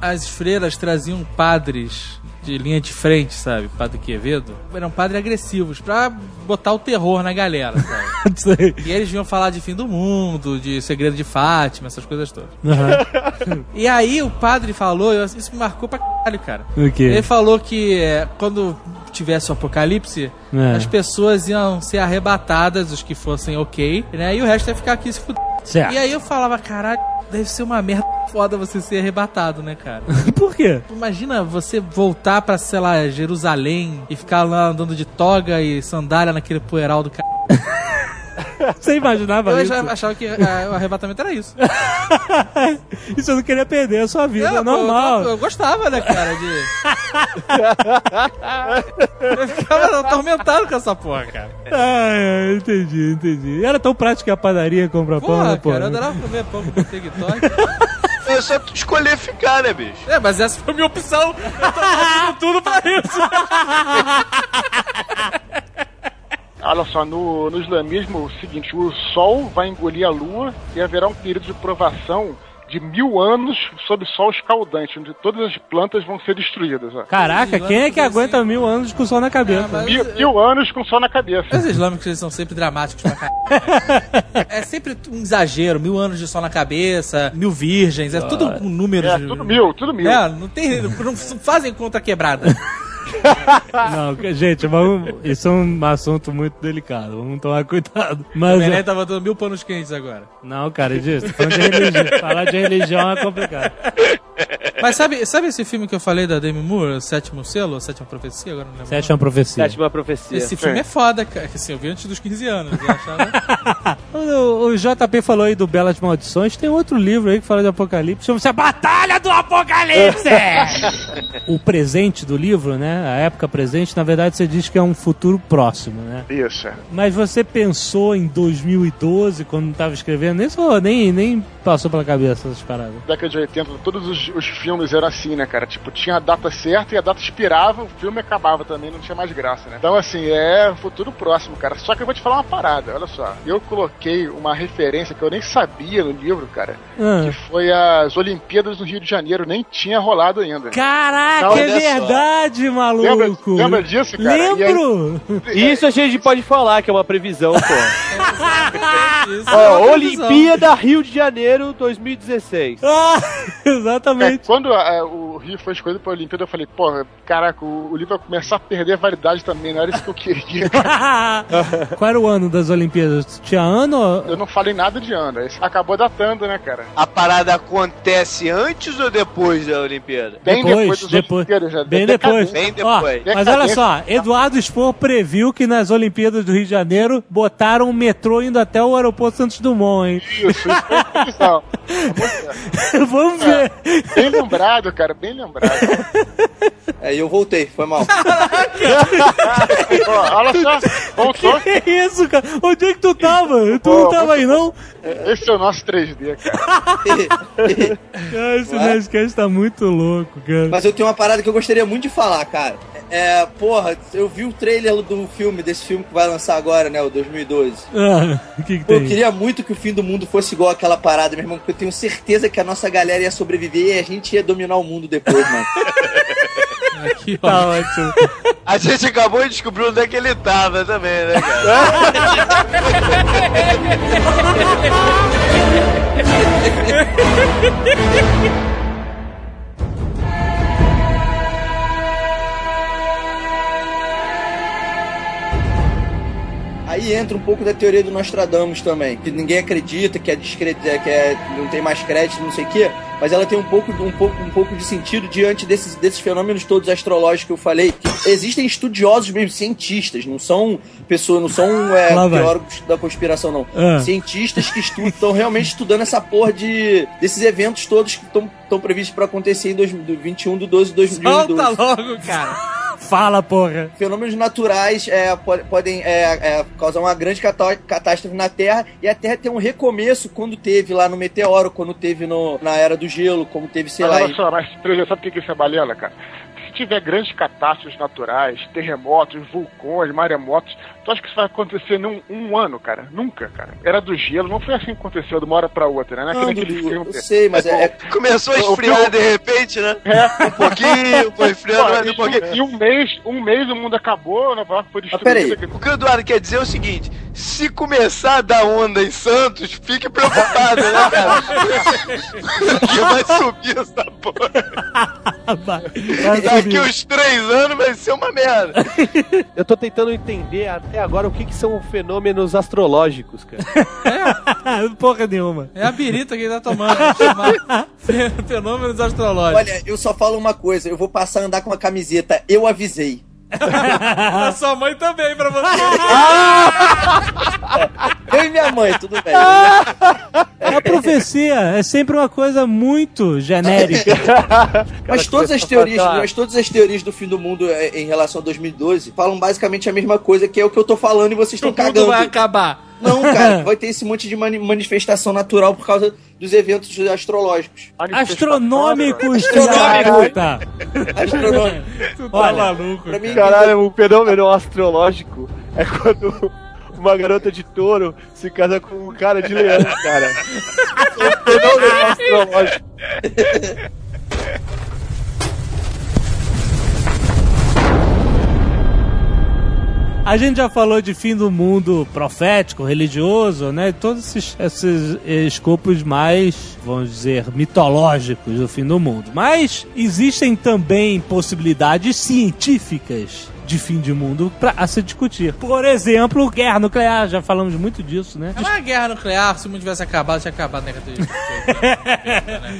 S7: as freiras traziam padres de linha de frente, sabe? Padre Quevedo. Eram padres agressivos pra botar o terror na galera, sabe? E eles vinham falar de fim do mundo, de segredo de Fátima, essas coisas todas.
S2: Aham.
S7: E aí o padre falou, isso me marcou pra caralho, cara.
S2: O quê?
S7: Ele falou que é, quando tivesse o apocalipse,
S2: É.
S7: as pessoas iam ser arrebatadas, os que fossem ok, né? E o resto ia ficar aqui se fuder.
S2: Certo.
S7: E aí eu falava, caralho, deve ser uma merda foda você ser arrebatado, né, cara?
S2: Por quê?
S7: Imagina você voltar pra, sei lá, Jerusalém e ficar lá andando de toga e sandália naquele poeiral do cara.
S2: Você imaginava
S7: Eu
S2: isso?
S7: já achava que ah, o arrebatamento era isso.
S2: Isso eu não queria perder a sua vida, é normal.
S7: Eu, eu gostava, né, cara, de... eu ficava atormentado com essa porra, cara.
S2: Ah, entendi, entendi. Era tão prático que a padaria compra pão,
S7: Porra,
S2: né, pô?
S7: cara, eu adorava comer pão com e torre.
S3: É só tu escolher ficar, né, bicho?
S7: É, mas essa foi a minha opção. Eu tô fazendo tudo pra isso.
S6: Olha só, no, no islamismo, o seguinte, o sol vai engolir a lua e haverá um período de provação de mil anos sob sol escaldante, onde todas as plantas vão ser destruídas. Ó.
S2: Caraca, quem é que aguenta mil anos com o sol na cabeça?
S6: Mil, mil anos com sol na cabeça.
S7: Os islâmicos eles são sempre dramáticos pra caralho. É sempre um exagero, mil anos de sol na cabeça, mil virgens, é tudo com números.
S6: É, tudo mil, tudo mil.
S7: É, não tem. Não fazem conta quebrada.
S2: Não, gente, vamos, isso é um assunto muito delicado. Vamos tomar cuidado.
S7: O
S2: Mas,
S7: Belém tá botando mil panos quentes agora.
S2: não, cara, disso. Falando de religião, falar de religião é complicado.
S7: Mas sabe, sabe esse filme que eu falei da Demi Moore, o Sétimo Selo, a Sétima Profecia? Agora não lembro.
S2: Sétima profecia.
S4: Sétima profecia.
S7: Esse filme é foda, cara. Assim, eu vi antes dos 15 anos. Eu achava...
S2: O, o JP falou aí do Belas Maldições. Tem outro livro aí que fala de Apocalipse. Chama-se A Batalha do Apocalipse! o presente do livro, né? A época presente, na verdade, você diz que é um futuro próximo, né?
S6: Isso, é.
S2: Mas você pensou em 2012 quando estava escrevendo isso ou nem, nem passou pela cabeça essas paradas?
S6: década de 80, todos os, os filmes eram assim, né, cara? Tipo, tinha a data certa e a data expirava, o filme acabava também, não tinha mais graça, né? Então, assim, é futuro próximo, cara. Só que eu vou te falar uma parada, olha só. Eu coloquei uma referência que eu nem sabia no livro, cara,
S2: Ah.
S6: que foi as Olimpíadas do Rio de Janeiro, nem tinha rolado ainda.
S2: Caraca,
S6: Não,
S2: é
S6: olha só.
S2: verdade, maluco!
S6: Lembra, lembra disso, cara?
S2: Lembro!
S4: Isso a gente pode falar que é uma previsão, pô.
S7: Isso
S4: Ó,
S7: é uma previsão.
S4: Olimpíada Rio de Janeiro 2016.
S2: Ah,
S6: É,
S2: exatamente.
S6: quando a- o Rio foi escolhido pra Olimpíada, eu falei, pô, caraca, o, o livro vai começar a perder a validade também, não era isso que eu queria.
S2: Qual era o ano das Olimpíadas? Tinha ano? ou-
S6: Eu não falei nada de ano, isso acabou datando, né, cara?
S3: A parada acontece antes ou depois da Olimpíada?
S6: Bem
S2: Depois,
S6: depois, das
S2: depois.
S6: Olimpíadas, já.
S2: Bem
S6: Decadente.
S2: depois.
S3: Bem
S2: Ó,
S3: depois.
S2: mas olha só, Eduardo Spor previu que nas Olimpíadas do Rio de Janeiro botaram um metrô indo até o aeroporto Santos Dumont, hein?
S6: Isso, isso foi.
S2: Vamos ver.
S6: Bem lembrado, cara, bem lembrado.
S5: É, e eu voltei, foi mal.
S6: Olha só, voltou.
S2: Que isso, cara? Onde é que tu tava? Tu não tava aí, não?
S6: Esse é o nosso 3D, cara.
S2: Cara, esse? Nerdcast tá muito louco, cara.
S5: Mas eu tenho uma parada que eu gostaria muito de falar, cara. É, porra, eu vi o trailer do filme, desse filme que vai lançar agora, né, o 2012.
S2: Ah, o que, que
S5: Pô, eu queria muito que o fim do mundo fosse igual aquela parada, meu irmão, porque eu tenho certeza que a nossa galera ia sobreviver e a gente ia dominar o mundo depois, mano.
S7: Aqui, ó.
S2: Tá ótimo.
S3: A gente acabou de descobrir onde é que ele tava também, né, cara?
S5: Aí entra um pouco da teoria do Nostradamus também, que ninguém acredita, que é discreto, que é, não tem mais crédito, não sei o quê, mas ela tem um pouco, um pouco, um pouco de sentido diante desses, desses fenômenos todos astrológicos que eu falei. Que existem estudiosos mesmo, cientistas, não são pessoas, não são é, teóricos da conspiração, não.
S2: Ah.
S5: Cientistas que estão realmente estudando essa porra de desses eventos todos que estão previstos para acontecer em 2021 do 12 de 2012
S7: Solta logo, cara.
S2: Fala, porra.
S5: fenômenos naturais é, po- podem é, é, causar uma grande catástrofe na Terra e a Terra tem um recomeço quando teve lá no meteoro, quando teve no, na era do gelo, como teve, sei
S6: Mas
S5: lá.
S6: olha só, mas sabe o que que isso é balela, cara? Se tiver grandes catástrofes naturais, terremotos, vulcões, maremotos, tu acha que isso vai acontecer num um ano, cara? Nunca, cara. Era do gelo, não foi assim que aconteceu de uma hora pra outra, né? Não é aquele
S5: Dudu,
S6: filme.
S5: eu sei, mas é, é-
S3: Começou a esfriar de repente, né?
S6: É.
S3: Um pouquinho, foi esfriando
S6: Pô,
S3: mais um pouquinho.
S6: e um mês, um mês o mundo acabou, Nova York foi
S5: Mas peraí.
S6: destruída.
S3: O que o Eduardo quer dizer é o seguinte: se começar a dar onda em Santos, fique preocupado, né, cara? Porque vai subir essa porra.
S2: Vai, vai
S3: Daqui
S2: subir.
S3: uns três anos vai ser uma merda.
S4: Eu tô tentando entender até agora o que, que são fenômenos astrológicos, cara.
S2: Porra nenhuma.
S7: É a birita que ele tá tomando. fe- Fenômenos astrológicos.
S5: olha, eu só falo uma coisa, eu vou passar a andar com uma camiseta, eu avisei.
S7: A sua mãe também, pra você.
S5: Eu e minha mãe, tudo bem.
S2: A profecia é sempre uma coisa muito genérica.
S5: Mas todas as teorias, mas todas as teorias do fim do mundo é, em relação a 2012 falam basicamente a mesma coisa, que é o que eu tô falando e vocês estão
S7: O mundo
S5: cagando.
S7: vai acabar.
S5: Não, cara, vai ter esse monte de mani- manifestação natural por causa dos eventos astrológicos.
S2: Astronômicos, filha da puta.
S5: Astronômicos.
S7: Tu tá
S2: Olha,
S7: maluco.
S5: Pra mim,
S4: Caralho, um fenômeno astrológico é quando uma garota de touro se casa com um cara de leão, cara. Um fenômeno astrológico.
S2: A gente já falou de fim do mundo profético, religioso, né? Todos esses, esses escopos mais, vamos dizer, mitológicos do fim do mundo. Mas existem também possibilidades científicas de fim de mundo pra a se discutir. Por exemplo, guerra nuclear, já falamos muito disso, né?
S7: É uma guerra nuclear, se o mundo tivesse acabado, tinha acabado na década de né,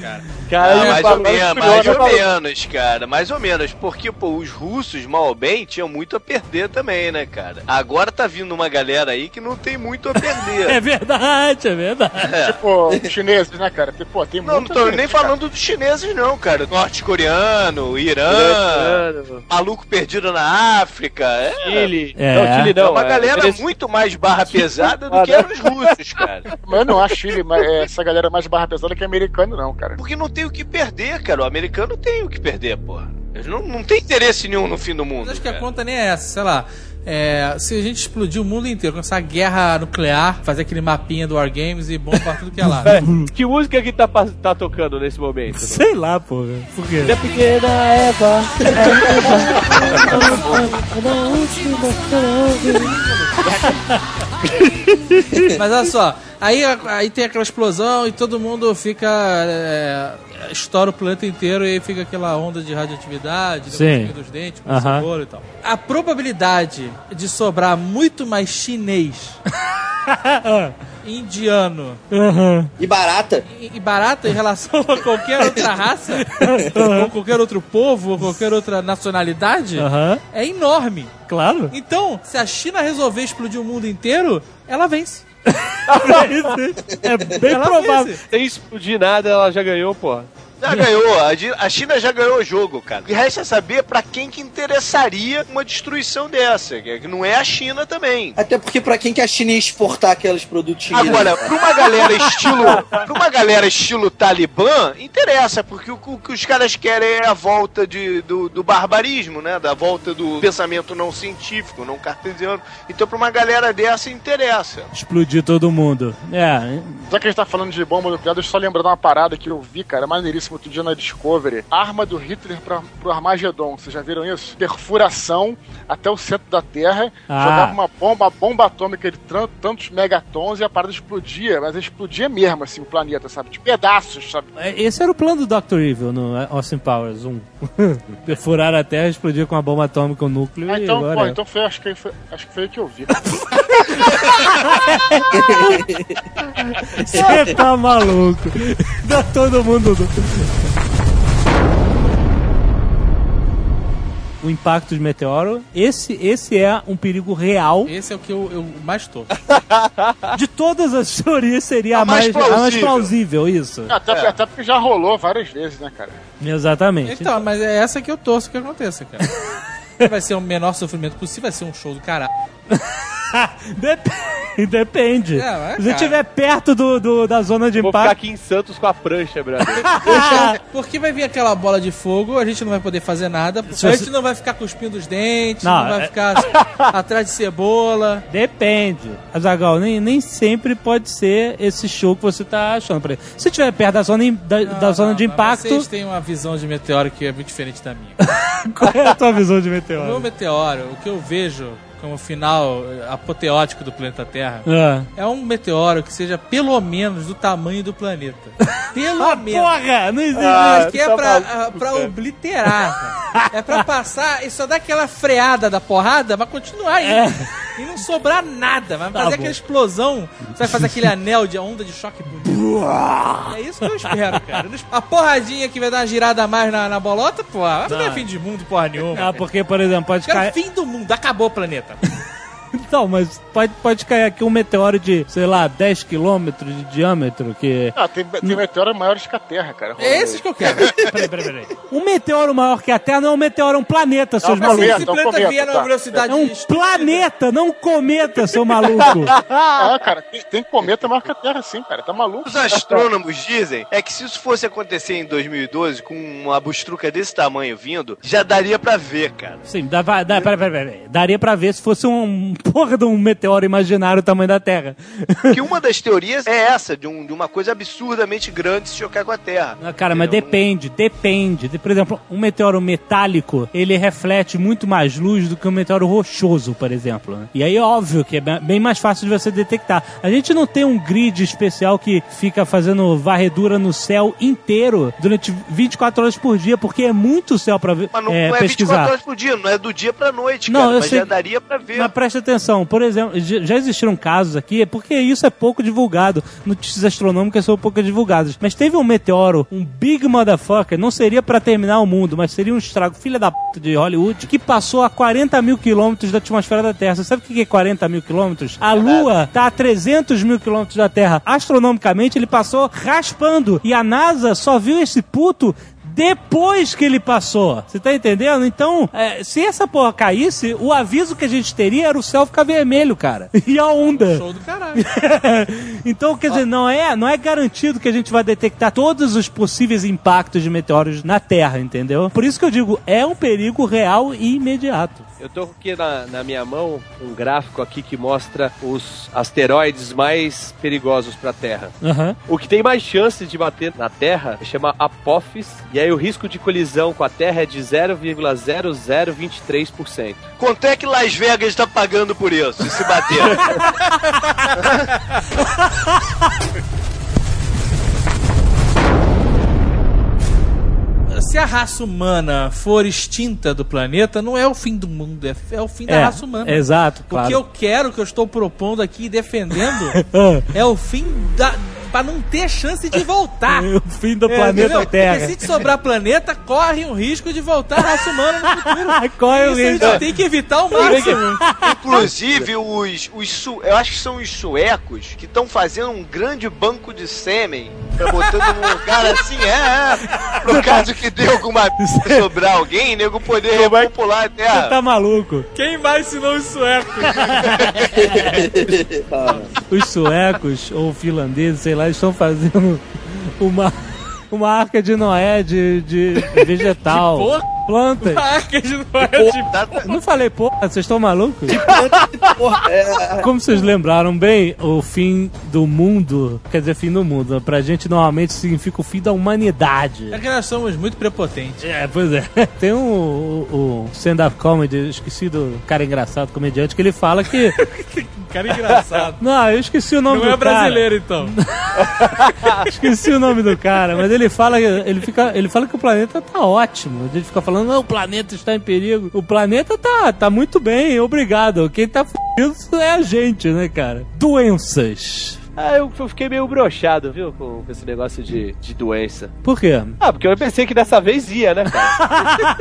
S7: cara?
S4: Cara,
S3: Ah, mais ou menos, mais ou menos, cara. Mais ou menos. Porque, pô, os russos, mal ou bem, tinham muito a perder também, né, cara? Agora tá vindo uma galera aí que não tem muito a perder.
S2: É verdade, é verdade.
S6: Tipo, os chineses, né, cara? Tem- Pô, tem
S3: Não, não tô
S6: gente,
S3: nem
S6: cara.
S3: falando dos chineses, não, cara. Norte-coreano, Irã,
S4: Irã,
S3: maluco perdido na África. É,
S4: Chile.
S2: É.
S4: Não, Chile
S3: é
S4: não.
S3: uma
S4: é
S3: galera
S4: Venezuela.
S3: muito mais barra pesada do que eram os russos, cara.
S6: Mas eu não acho Chile, mas é, essa galera mais barra pesada que americano, não, cara.
S3: Porque não tem o que perder, cara. O americano tem o que perder, porra. Eles não, não tem interesse nenhum no fim do mundo.
S7: Mas acho que a conta nem é essa, sei lá. É, se a gente explodir o mundo inteiro, começar a guerra nuclear, fazer aquele mapinha do Wargames e bomba pra tudo que é lá.
S4: Pera, que música que tá, tá tocando nesse momento?
S2: Sei lá, porra. Por quê?
S4: É pequena Eva.
S7: Mas olha só, aí, aí tem aquela explosão e todo mundo fica. é, estoura o planeta inteiro e aí fica aquela onda de radioatividade,
S2: Sim.
S7: negocinho dos dentes, com
S2: Aham.
S7: cebola e tal. A probabilidade de sobrar muito mais chinês, indiano
S2: Aham.
S5: E barata.
S7: e e barata em relação a qualquer outra raça, ou qualquer outro povo, ou qualquer outra nacionalidade,
S2: Aham.
S7: é enorme.
S2: Claro.
S7: Então, se a China resolver explodir o mundo inteiro, ela vence.
S2: É bem
S7: Ela
S2: provável.
S7: vence.
S4: Sem explodir nada, ela já ganhou, porra.
S3: Já ganhou, a China já ganhou o jogo, cara. O que resta saber pra quem que interessaria uma destruição dessa, que não é a China também.
S5: Até porque pra quem que a China ia exportar aqueles produtinhos?
S3: Agora, pra uma galera estilo, pra uma galera estilo Talibã, interessa, porque o, o que os caras querem é a volta de, do, do barbarismo, né? Da volta do pensamento não científico, não cartesiano. Então, pra uma galera dessa, interessa.
S2: Explodir todo mundo. É,
S6: Já que a gente tá falando de bomba nuclear, deixa eu só lembrar de uma parada que eu vi, cara, maneiríssimo outro dia na Discovery. Arma do Hitler pra, pro Armagedon. Vocês já viram isso? Perfuração até o centro da Terra,
S2: Ah.
S6: jogava uma bomba, uma bomba atômica de tantos megatons e a parada explodia, mas explodia mesmo, assim, o planeta, sabe? De pedaços, sabe?
S2: É, Esse era o plano do Dr. Evil no Austin Powers 1. Perfurar a Terra, explodir com uma bomba atômica o núcleo
S6: Ah,
S2: e
S6: então,
S2: agora...
S6: pô, então foi, acho que foi, acho que foi aí que eu vi.
S2: Você tá maluco. Dá todo mundo... O impacto de meteoro, esse, esse é um perigo real.
S7: Esse é o que eu, eu mais tô.
S2: De todas as teorias, seria a,
S6: A mais
S2: mais, a mais
S6: plausível.
S2: plausível, isso.
S6: Até, até porque já rolou várias vezes, né, cara?
S2: Exatamente.
S7: Então, mas é essa que eu torço que aconteça, cara. Vai ser o menor sofrimento possível, vai ser um show do caralho.
S2: Dep- Depende.
S7: É, mas,
S2: Se você estiver perto do, do- da zona de
S4: Vou ficar
S2: impacto.
S4: aqui em Santos com a prancha, brother.
S7: Porque vai vir aquela bola de fogo, a gente não vai poder fazer nada.
S2: Se
S7: a
S2: você-
S7: gente não vai ficar cuspindo os dentes,
S2: Não,
S7: não, vai
S2: é-
S7: ficar atrás de cebola.
S2: Depende. Azagal, nem, nem sempre pode ser esse show que você tá achando. Se estiver perto da zona, da, da zona de
S7: Não,
S2: impacto.
S7: Vocês têm uma visão de meteoro que é muito diferente da minha.
S2: Qual é a tua visão de
S7: O meu
S2: meteoro?
S7: meteoro, o que eu vejo como final apoteótico do planeta Terra,
S2: Ah.
S7: é um meteoro que seja pelo menos do tamanho do planeta. Pelo
S2: Ah,
S7: menos.
S2: porra! Não existe.
S7: Ah, que é
S4: tá
S7: pra,
S4: maluco,
S7: pra obliterar. cara. É pra passar e só dar aquela freada da porrada, mas continuar aí.
S2: É.
S7: E não sobrar nada. Vai
S2: Tá
S7: fazer
S2: bom.
S7: aquela explosão. Você vai fazer aquele anel de onda de choque. É isso que eu espero, cara. A porradinha que vai dar uma girada a mais na, na bolota, pô, não, é fim de mundo, porra nenhuma.
S2: Ah, porque, por exemplo, pode cair.
S7: fim do mundo, acabou o planeta. Tá.
S2: Não, mas pode, pode cair aqui um meteoro de, sei lá, 10 quilômetros de diâmetro, que.
S6: Ah, tem, tem meteoros maiores que a Terra, cara.
S7: É esses que eu quero.
S2: Peraí, peraí, peraí. Um meteoro maior que a Terra não é um meteoro, é um planeta, seus
S6: um
S2: malucos.
S7: Esse
S6: um
S7: planeta
S6: cometa,
S7: vier
S6: tá.
S7: numa velocidade
S2: É um planeta, não um cometa, seu maluco.
S6: Ah, cara, tem, tem cometa maior que a Terra, sim, cara. Tá maluco?
S3: Os astrônomos dizem é que se isso fosse acontecer em 2012 com uma bustruca desse tamanho vindo, já daria pra ver, cara.
S2: Sim, dá, dá, peraí, peraí, peraí. daria pra ver se fosse um porra de um meteoro imaginário do tamanho da Terra.
S3: Que uma das teorias é essa, de, um- de uma coisa absurdamente grande se chocar com a Terra.
S2: Ah, Cara, mas
S3: Entendeu?
S2: depende, depende. De- Por exemplo, um meteoro metálico, ele reflete muito mais luz do que um meteoro rochoso, por exemplo. né? E aí, óbvio que é bem- mais fácil de você detectar. A gente não tem um grid especial que fica fazendo varredura no céu inteiro durante 24 horas por dia, porque é muito céu pra ver,
S3: Mas não
S2: é,
S3: não é 24
S2: pesquisar.
S3: horas por dia, não é do dia pra noite,
S2: Não,
S3: cara.
S2: eu
S3: mas
S2: sei-
S3: já daria pra ver.
S2: Mas preste atenção, por exemplo, já existiram casos aqui, é porque isso é pouco divulgado. Notícias astronômicas são pouco divulgadas. Mas teve um meteoro, um big motherfucker, não seria pra terminar o mundo, mas seria um estrago, filha da puta de Hollywood, que passou a 40 mil quilômetros da atmosfera da Terra. Você sabe o que é 40 mil quilômetros? A Lua tá a 300 mil quilômetros da Terra. Astronomicamente, ele passou raspando. E a NASA só viu esse puto depois que ele passou. Você tá entendendo? Então, é, se essa porra caísse, o aviso que a gente teria era o céu ficar vermelho, cara. E a onda.
S7: Show do caralho.
S2: então, quer dizer, não é, não é garantido que a gente vai detectar todos os possíveis impactos de meteoros na Terra, entendeu? Por isso que eu digo, é um perigo real e imediato.
S4: Eu tô aqui na, na minha mão um gráfico aqui que mostra os asteroides mais perigosos pra Terra.
S2: Aham.
S4: O que tem mais chance de bater na Terra chama Apophis, e aí o risco de colisão com a Terra é de 0,0023%.
S3: Quanto é que Las Vegas tá pagando por isso, se bater?
S7: Se a raça humana for extinta do planeta, não é o fim do mundo, é, é o fim da
S2: É,
S7: raça humana.
S2: exato,
S7: O
S2: claro.
S7: que eu quero, o que eu estou propondo aqui e defendendo,
S2: Ah.
S7: é o fim da. Pra não ter chance de voltar.
S2: o fim do
S7: É,
S2: planeta
S7: entendeu?
S2: Terra.
S7: Porque se te sobrar planeta, corre um risco de voltar a raça humana no futuro.
S2: Corre o
S7: Isso a
S2: risco.
S7: gente tem que evitar ao máximo.
S3: Inclusive, os, os su- eu acho que são os suecos que estão fazendo um grande banco de sêmen Tá botando num lugar assim, é, é. No caso que dê alguma sobrar alguém, nego poder repopular a
S2: Você
S3: terra.
S2: tá maluco?
S7: Quem mais senão os suecos?
S2: Os suecos ou finlandeses, sei lá, estão fazendo uma, uma arca de Noé de, de vegetal.
S7: De porco?
S2: Plantas.
S7: De Noé de
S2: Não falei porra, vocês estão malucos?
S5: Porra, é,
S2: Como vocês lembraram bem, o fim do mundo, quer dizer, fim do mundo, pra gente normalmente significa o fim da humanidade.
S7: É que nós somos muito prepotentes.
S2: É, pois é. Tem um, o, o stand-up comedy, esqueci do cara engraçado, comediante, que ele fala que.
S7: Cara engraçado.
S2: Não, eu esqueci o nome
S7: Não
S2: do
S7: é brasileiro,
S2: cara.
S7: então.
S2: Esqueci o nome do cara, mas ele fala, ele fica, ele fala que o planeta tá ótimo. Ele fica falando, não, o planeta está em perigo. O planeta tá, tá muito bem, obrigado. Quem tá fudido é a gente, né, cara? Doenças.
S4: Ah, eu eu fiquei meio broxado, viu, com esse negócio de, de doença.
S2: Por quê?
S4: Ah, porque eu pensei que dessa vez ia, né, cara?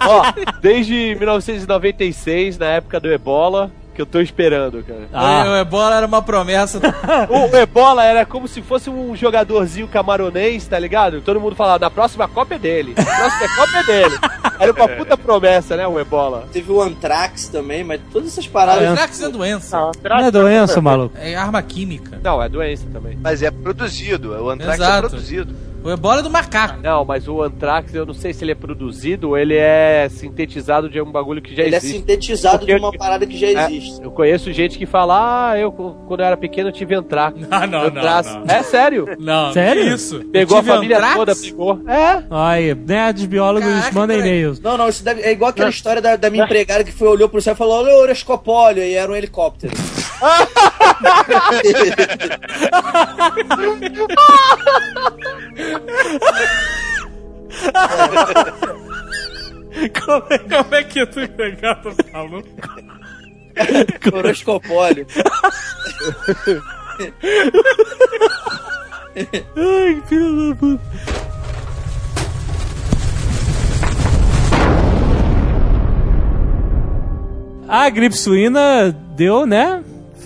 S4: Ó, desde 1996, na época do Ebola, que eu tô esperando, cara.
S2: Ah.
S7: O Ebola era uma promessa.
S4: O Ebola era como se fosse um jogadorzinho camaronês, tá ligado? Todo mundo falava, na próxima Copa é dele. Na próxima Copa é dele. Era uma puta promessa, né, o Ebola.
S5: Teve o Anthrax também, mas todas essas paradas.
S7: O Anthrax é doença.
S2: Não é doença, maluco.
S7: É arma química.
S4: Não, é doença também.
S3: Mas é produzido, o Antrax é produzido.
S7: O Ebola é do macaco.
S4: Não, mas o Anthrax, eu não sei se ele é produzido ou ele é sintetizado de um bagulho que já
S5: Ele é
S4: existe.
S5: sintetizado
S4: Porque
S5: de uma
S4: eu-
S5: parada que já
S4: É,
S5: existe.
S4: eu conheço gente que fala, ah, eu quando eu era pequeno eu tive Anthrax.
S7: Não, não,
S4: Anthrax.
S7: não, não.
S4: É sério.
S7: Não,
S2: Sério?
S7: que isso?
S4: Pegou a família
S7: Anthrax?
S4: toda, pegou. É.
S2: Aí, nerds biólogos
S7: Caraca,
S2: mandem
S7: peraí.
S2: e-mails.
S5: Não, não, isso deve- é igual aquela história da, da minha empregada que foi, olhou pro céu e falou: Olha o Euroscopólio, e era um helicóptero.
S2: Como é
S7: Como é que tu empregado falou?
S5: Euroscopólio.
S2: Ai, filho da puta. A gripe suína deu, né?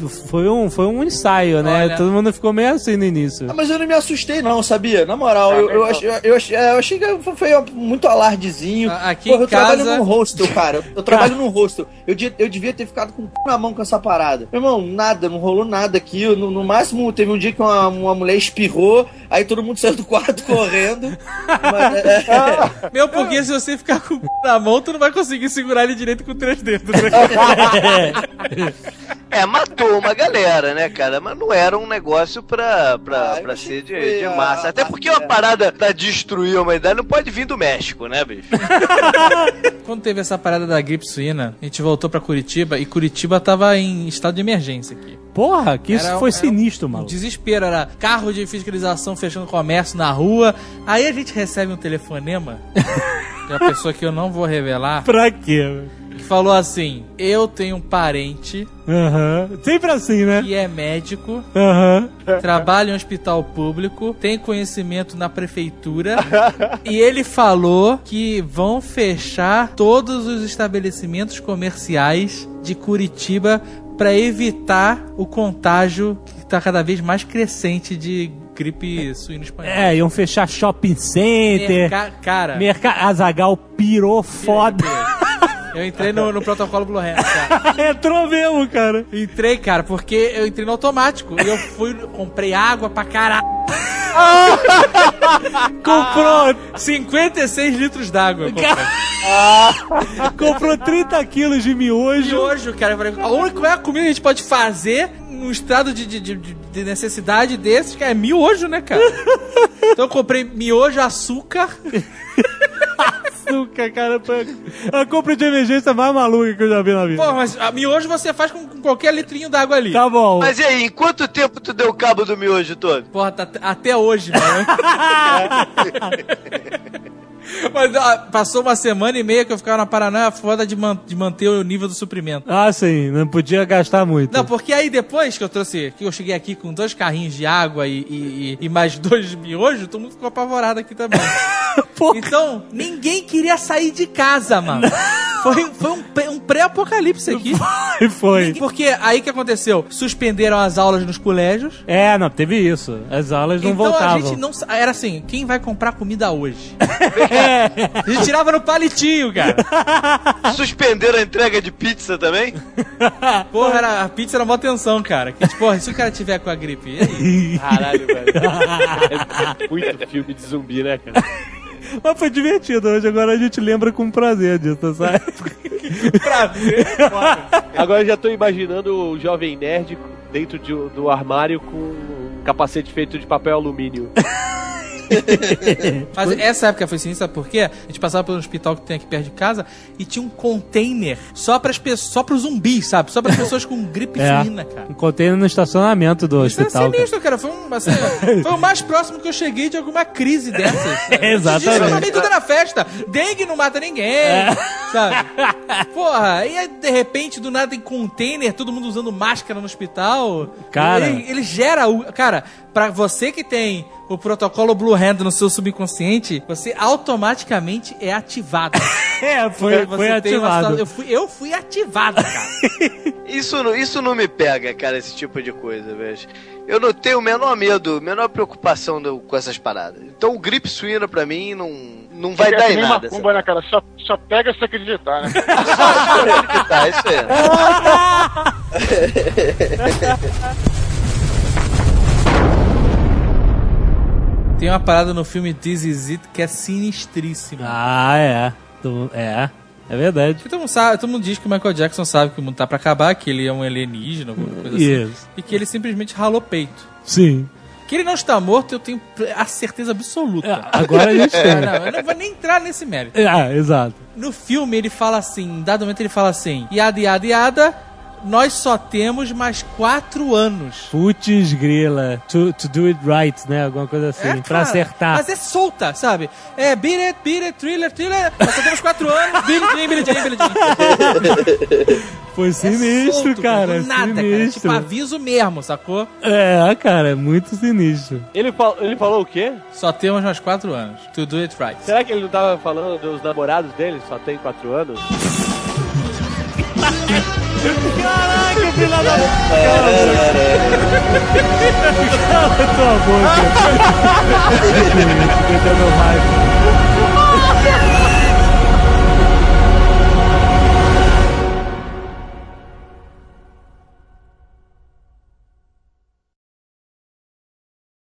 S2: Foi um, foi um ensaio, né?
S7: Olha.
S2: Todo mundo ficou meio assim no início.
S5: Ah, mas eu não me assustei, não, sabia? Na moral, eu, eu, achei, eu, achei, eu achei que foi- muito alardezinho.
S7: A- aqui
S5: Porra,
S7: em
S5: eu trabalho
S7: casa-
S5: num hostel, cara. Eu, trabalho num hostel. Eu, de- eu devia ter ficado com o cu na mão com essa parada. Meu irmão, nada, não rolou nada aqui. No, no máximo, teve um dia que uma, uma mulher espirrou, aí todo mundo saiu do quarto correndo. Mas, é, é,
S7: Meu, porque se você ficar com o c... na mão, tu não vai conseguir segurar ele direito com três dedos. Né?
S3: É, matou uma galera, né, cara? Mas não era um negócio pra, pra,
S5: Ah,
S3: pra ser de, de massa. Até porque uma parada pra destruir a humanidade não pode vir do México, né, bicho?
S7: Quando teve essa parada da gripe suína, a gente voltou pra Curitiba e Curitiba tava em estado de emergência aqui.
S2: Porra, que isso
S7: Era-
S2: foi
S7: era
S2: sinistro,
S7: Um
S2: mano.
S7: desespero, era carro de fiscalização fechando comércio na rua. Aí a gente recebe um telefonema de uma pessoa que eu não vou revelar,
S2: Pra quê?
S7: que falou assim: Eu tenho um parente
S2: Aham. Sempre assim, né?
S7: que é médico,
S2: Aham.
S7: trabalha em um hospital público, tem conhecimento na prefeitura e ele falou que vão fechar todos os estabelecimentos comerciais de Curitiba para evitar o contágio que está cada vez mais crescente de gripe suína espanhola.
S2: É, iam fechar shopping center.
S7: Merca- cara,
S2: Merca... Azagal pirou foda.
S7: eu entrei no, no protocolo Blue Hand, cara.
S2: Entrou mesmo, cara.
S7: Entrei, cara, porque eu entrei no automático. E eu fui, comprei água pra caralho.
S2: Comprou,
S7: 56 litros d'água. eu comprei.
S2: comprou 30 quilos de miojo.
S7: Miojo, cara. A única é comida que a gente pode fazer num estado de, de, de, de necessidade desses, que é miojo, né, cara? Então eu comprei miojo, açúcar.
S2: Açúcar, cara. foi A compra de emergência mais maluca que eu já vi na vida.
S7: Pô, mas a miojo você faz com, com qualquer litrinho d'água ali.
S2: Tá bom.
S3: Mas e aí, em quanto tempo tu deu cabo do miojo todo?
S7: Porra, tá, até hoje, mano. Mas ah, passou uma semana e meia que eu ficava na paranoia foda de, man- de manter o nível do suprimento.
S2: Ah, sim. Não podia gastar muito.
S7: Não, porque aí depois que eu trouxe, que eu cheguei aqui com dois carrinhos de água e, e, e- mais dois miojos, todo mundo ficou apavorado aqui também. Então, ninguém queria sair de casa, mano. Foi, foi um, um pré-apocalipse aqui.
S2: E foi.
S7: Porque aí que aconteceu? Suspenderam as aulas nos colégios.
S2: É, não, teve isso. As aulas não
S7: então
S2: voltavam.
S7: a gente não. Era assim, quem vai comprar comida hoje? a gente tirava no palitinho, cara.
S3: Suspenderam a entrega de pizza também?
S7: Porra, era, a pizza era uma atenção, cara. Que, tipo, porra, se o cara tiver com a gripe? E aí?
S4: Caralho, velho. É muito filme de zumbi, né, cara?
S2: Mas foi divertido. Hoje agora a gente lembra com prazer disso, sabe?
S7: Prazer,
S4: Agora eu já tô imaginando o jovem nerd dentro de- do armário com um capacete feito de papel alumínio.
S7: Mas essa época foi sinistra porque a gente passava pelo hospital que tem aqui perto de casa e tinha um container só para só pros zumbis, sabe? Só para pessoas com gripe
S2: É.
S7: suína, cara.
S2: Um container no estacionamento do
S7: Isso é
S2: hospital. cara.
S7: sinistro, cara. Foi, um, assim, foi o mais próximo que eu cheguei de alguma crise dessas.
S2: Exatamente.
S7: Isso mim tudo era festa. Dengue não mata ninguém,
S2: É.
S7: sabe? Porra, e aí, de repente, do nada tem container, todo mundo usando máscara no hospital.
S2: Cara.
S7: Ele, ele gera o... Cara, pra você que tem o protocolo Blue Hand no seu subconsciente, você automaticamente é ativado.
S2: É, foi,
S7: Você
S2: foi
S7: uma
S2: ativado.
S7: situação- Eu fui, eu fui ativado, cara.
S3: Isso, não- isso não me pega, cara, esse tipo de coisa, velho. Eu não tenho o menor medo, menor preocupação do- com essas paradas. Então o gripe suína pra mim não, não vai dar em
S6: nem
S3: nada.
S6: macumba, né, cara? Só, só pega se acreditar, né?
S3: Tá, isso aí.
S7: Tem uma parada no filme This Is It que é sinistríssima.
S2: Ah, é. Tu- É. É verdade.
S7: Porque todo mundo, sabe, todo mundo diz que o Michael Jackson sabe que o mundo tá pra acabar, que ele é um alienígena, alguma coisa assim.
S2: Isso.
S7: E que ele simplesmente ralou peito.
S2: Sim.
S7: Que ele não está morto, eu tenho a certeza absoluta.
S2: agora a gente tem.
S7: Não, eu não vou nem entrar nesse mérito.
S2: Ah, exato.
S7: No filme ele fala assim, em dado momento ele fala assim, yada, yada, yada, nós só temos mais quatro anos.
S2: Putz, grila. To, to do it right, né? Alguma coisa assim.
S7: É,
S2: pra
S7: cara,
S2: acertar.
S7: Mas é solta, sabe? É beat it, beat it, thriller, thriller. Nós só temos quatro anos. Billy Jean, Billy Jean, Billy Jean.
S2: Foi sinistro,
S7: Solto,
S2: cara.
S7: do nada, cara.
S2: sinistro.
S7: Tipo aviso mesmo, sacou?
S2: É, cara, é muito sinistro.
S4: Ele, fal- ele falou o quê?
S7: Só temos mais quatro anos. To do it right.
S4: Será que ele não tava falando dos namorados dele? Só tem quatro anos?
S2: Caraca, filha da Cala tua boca. Meu raiva.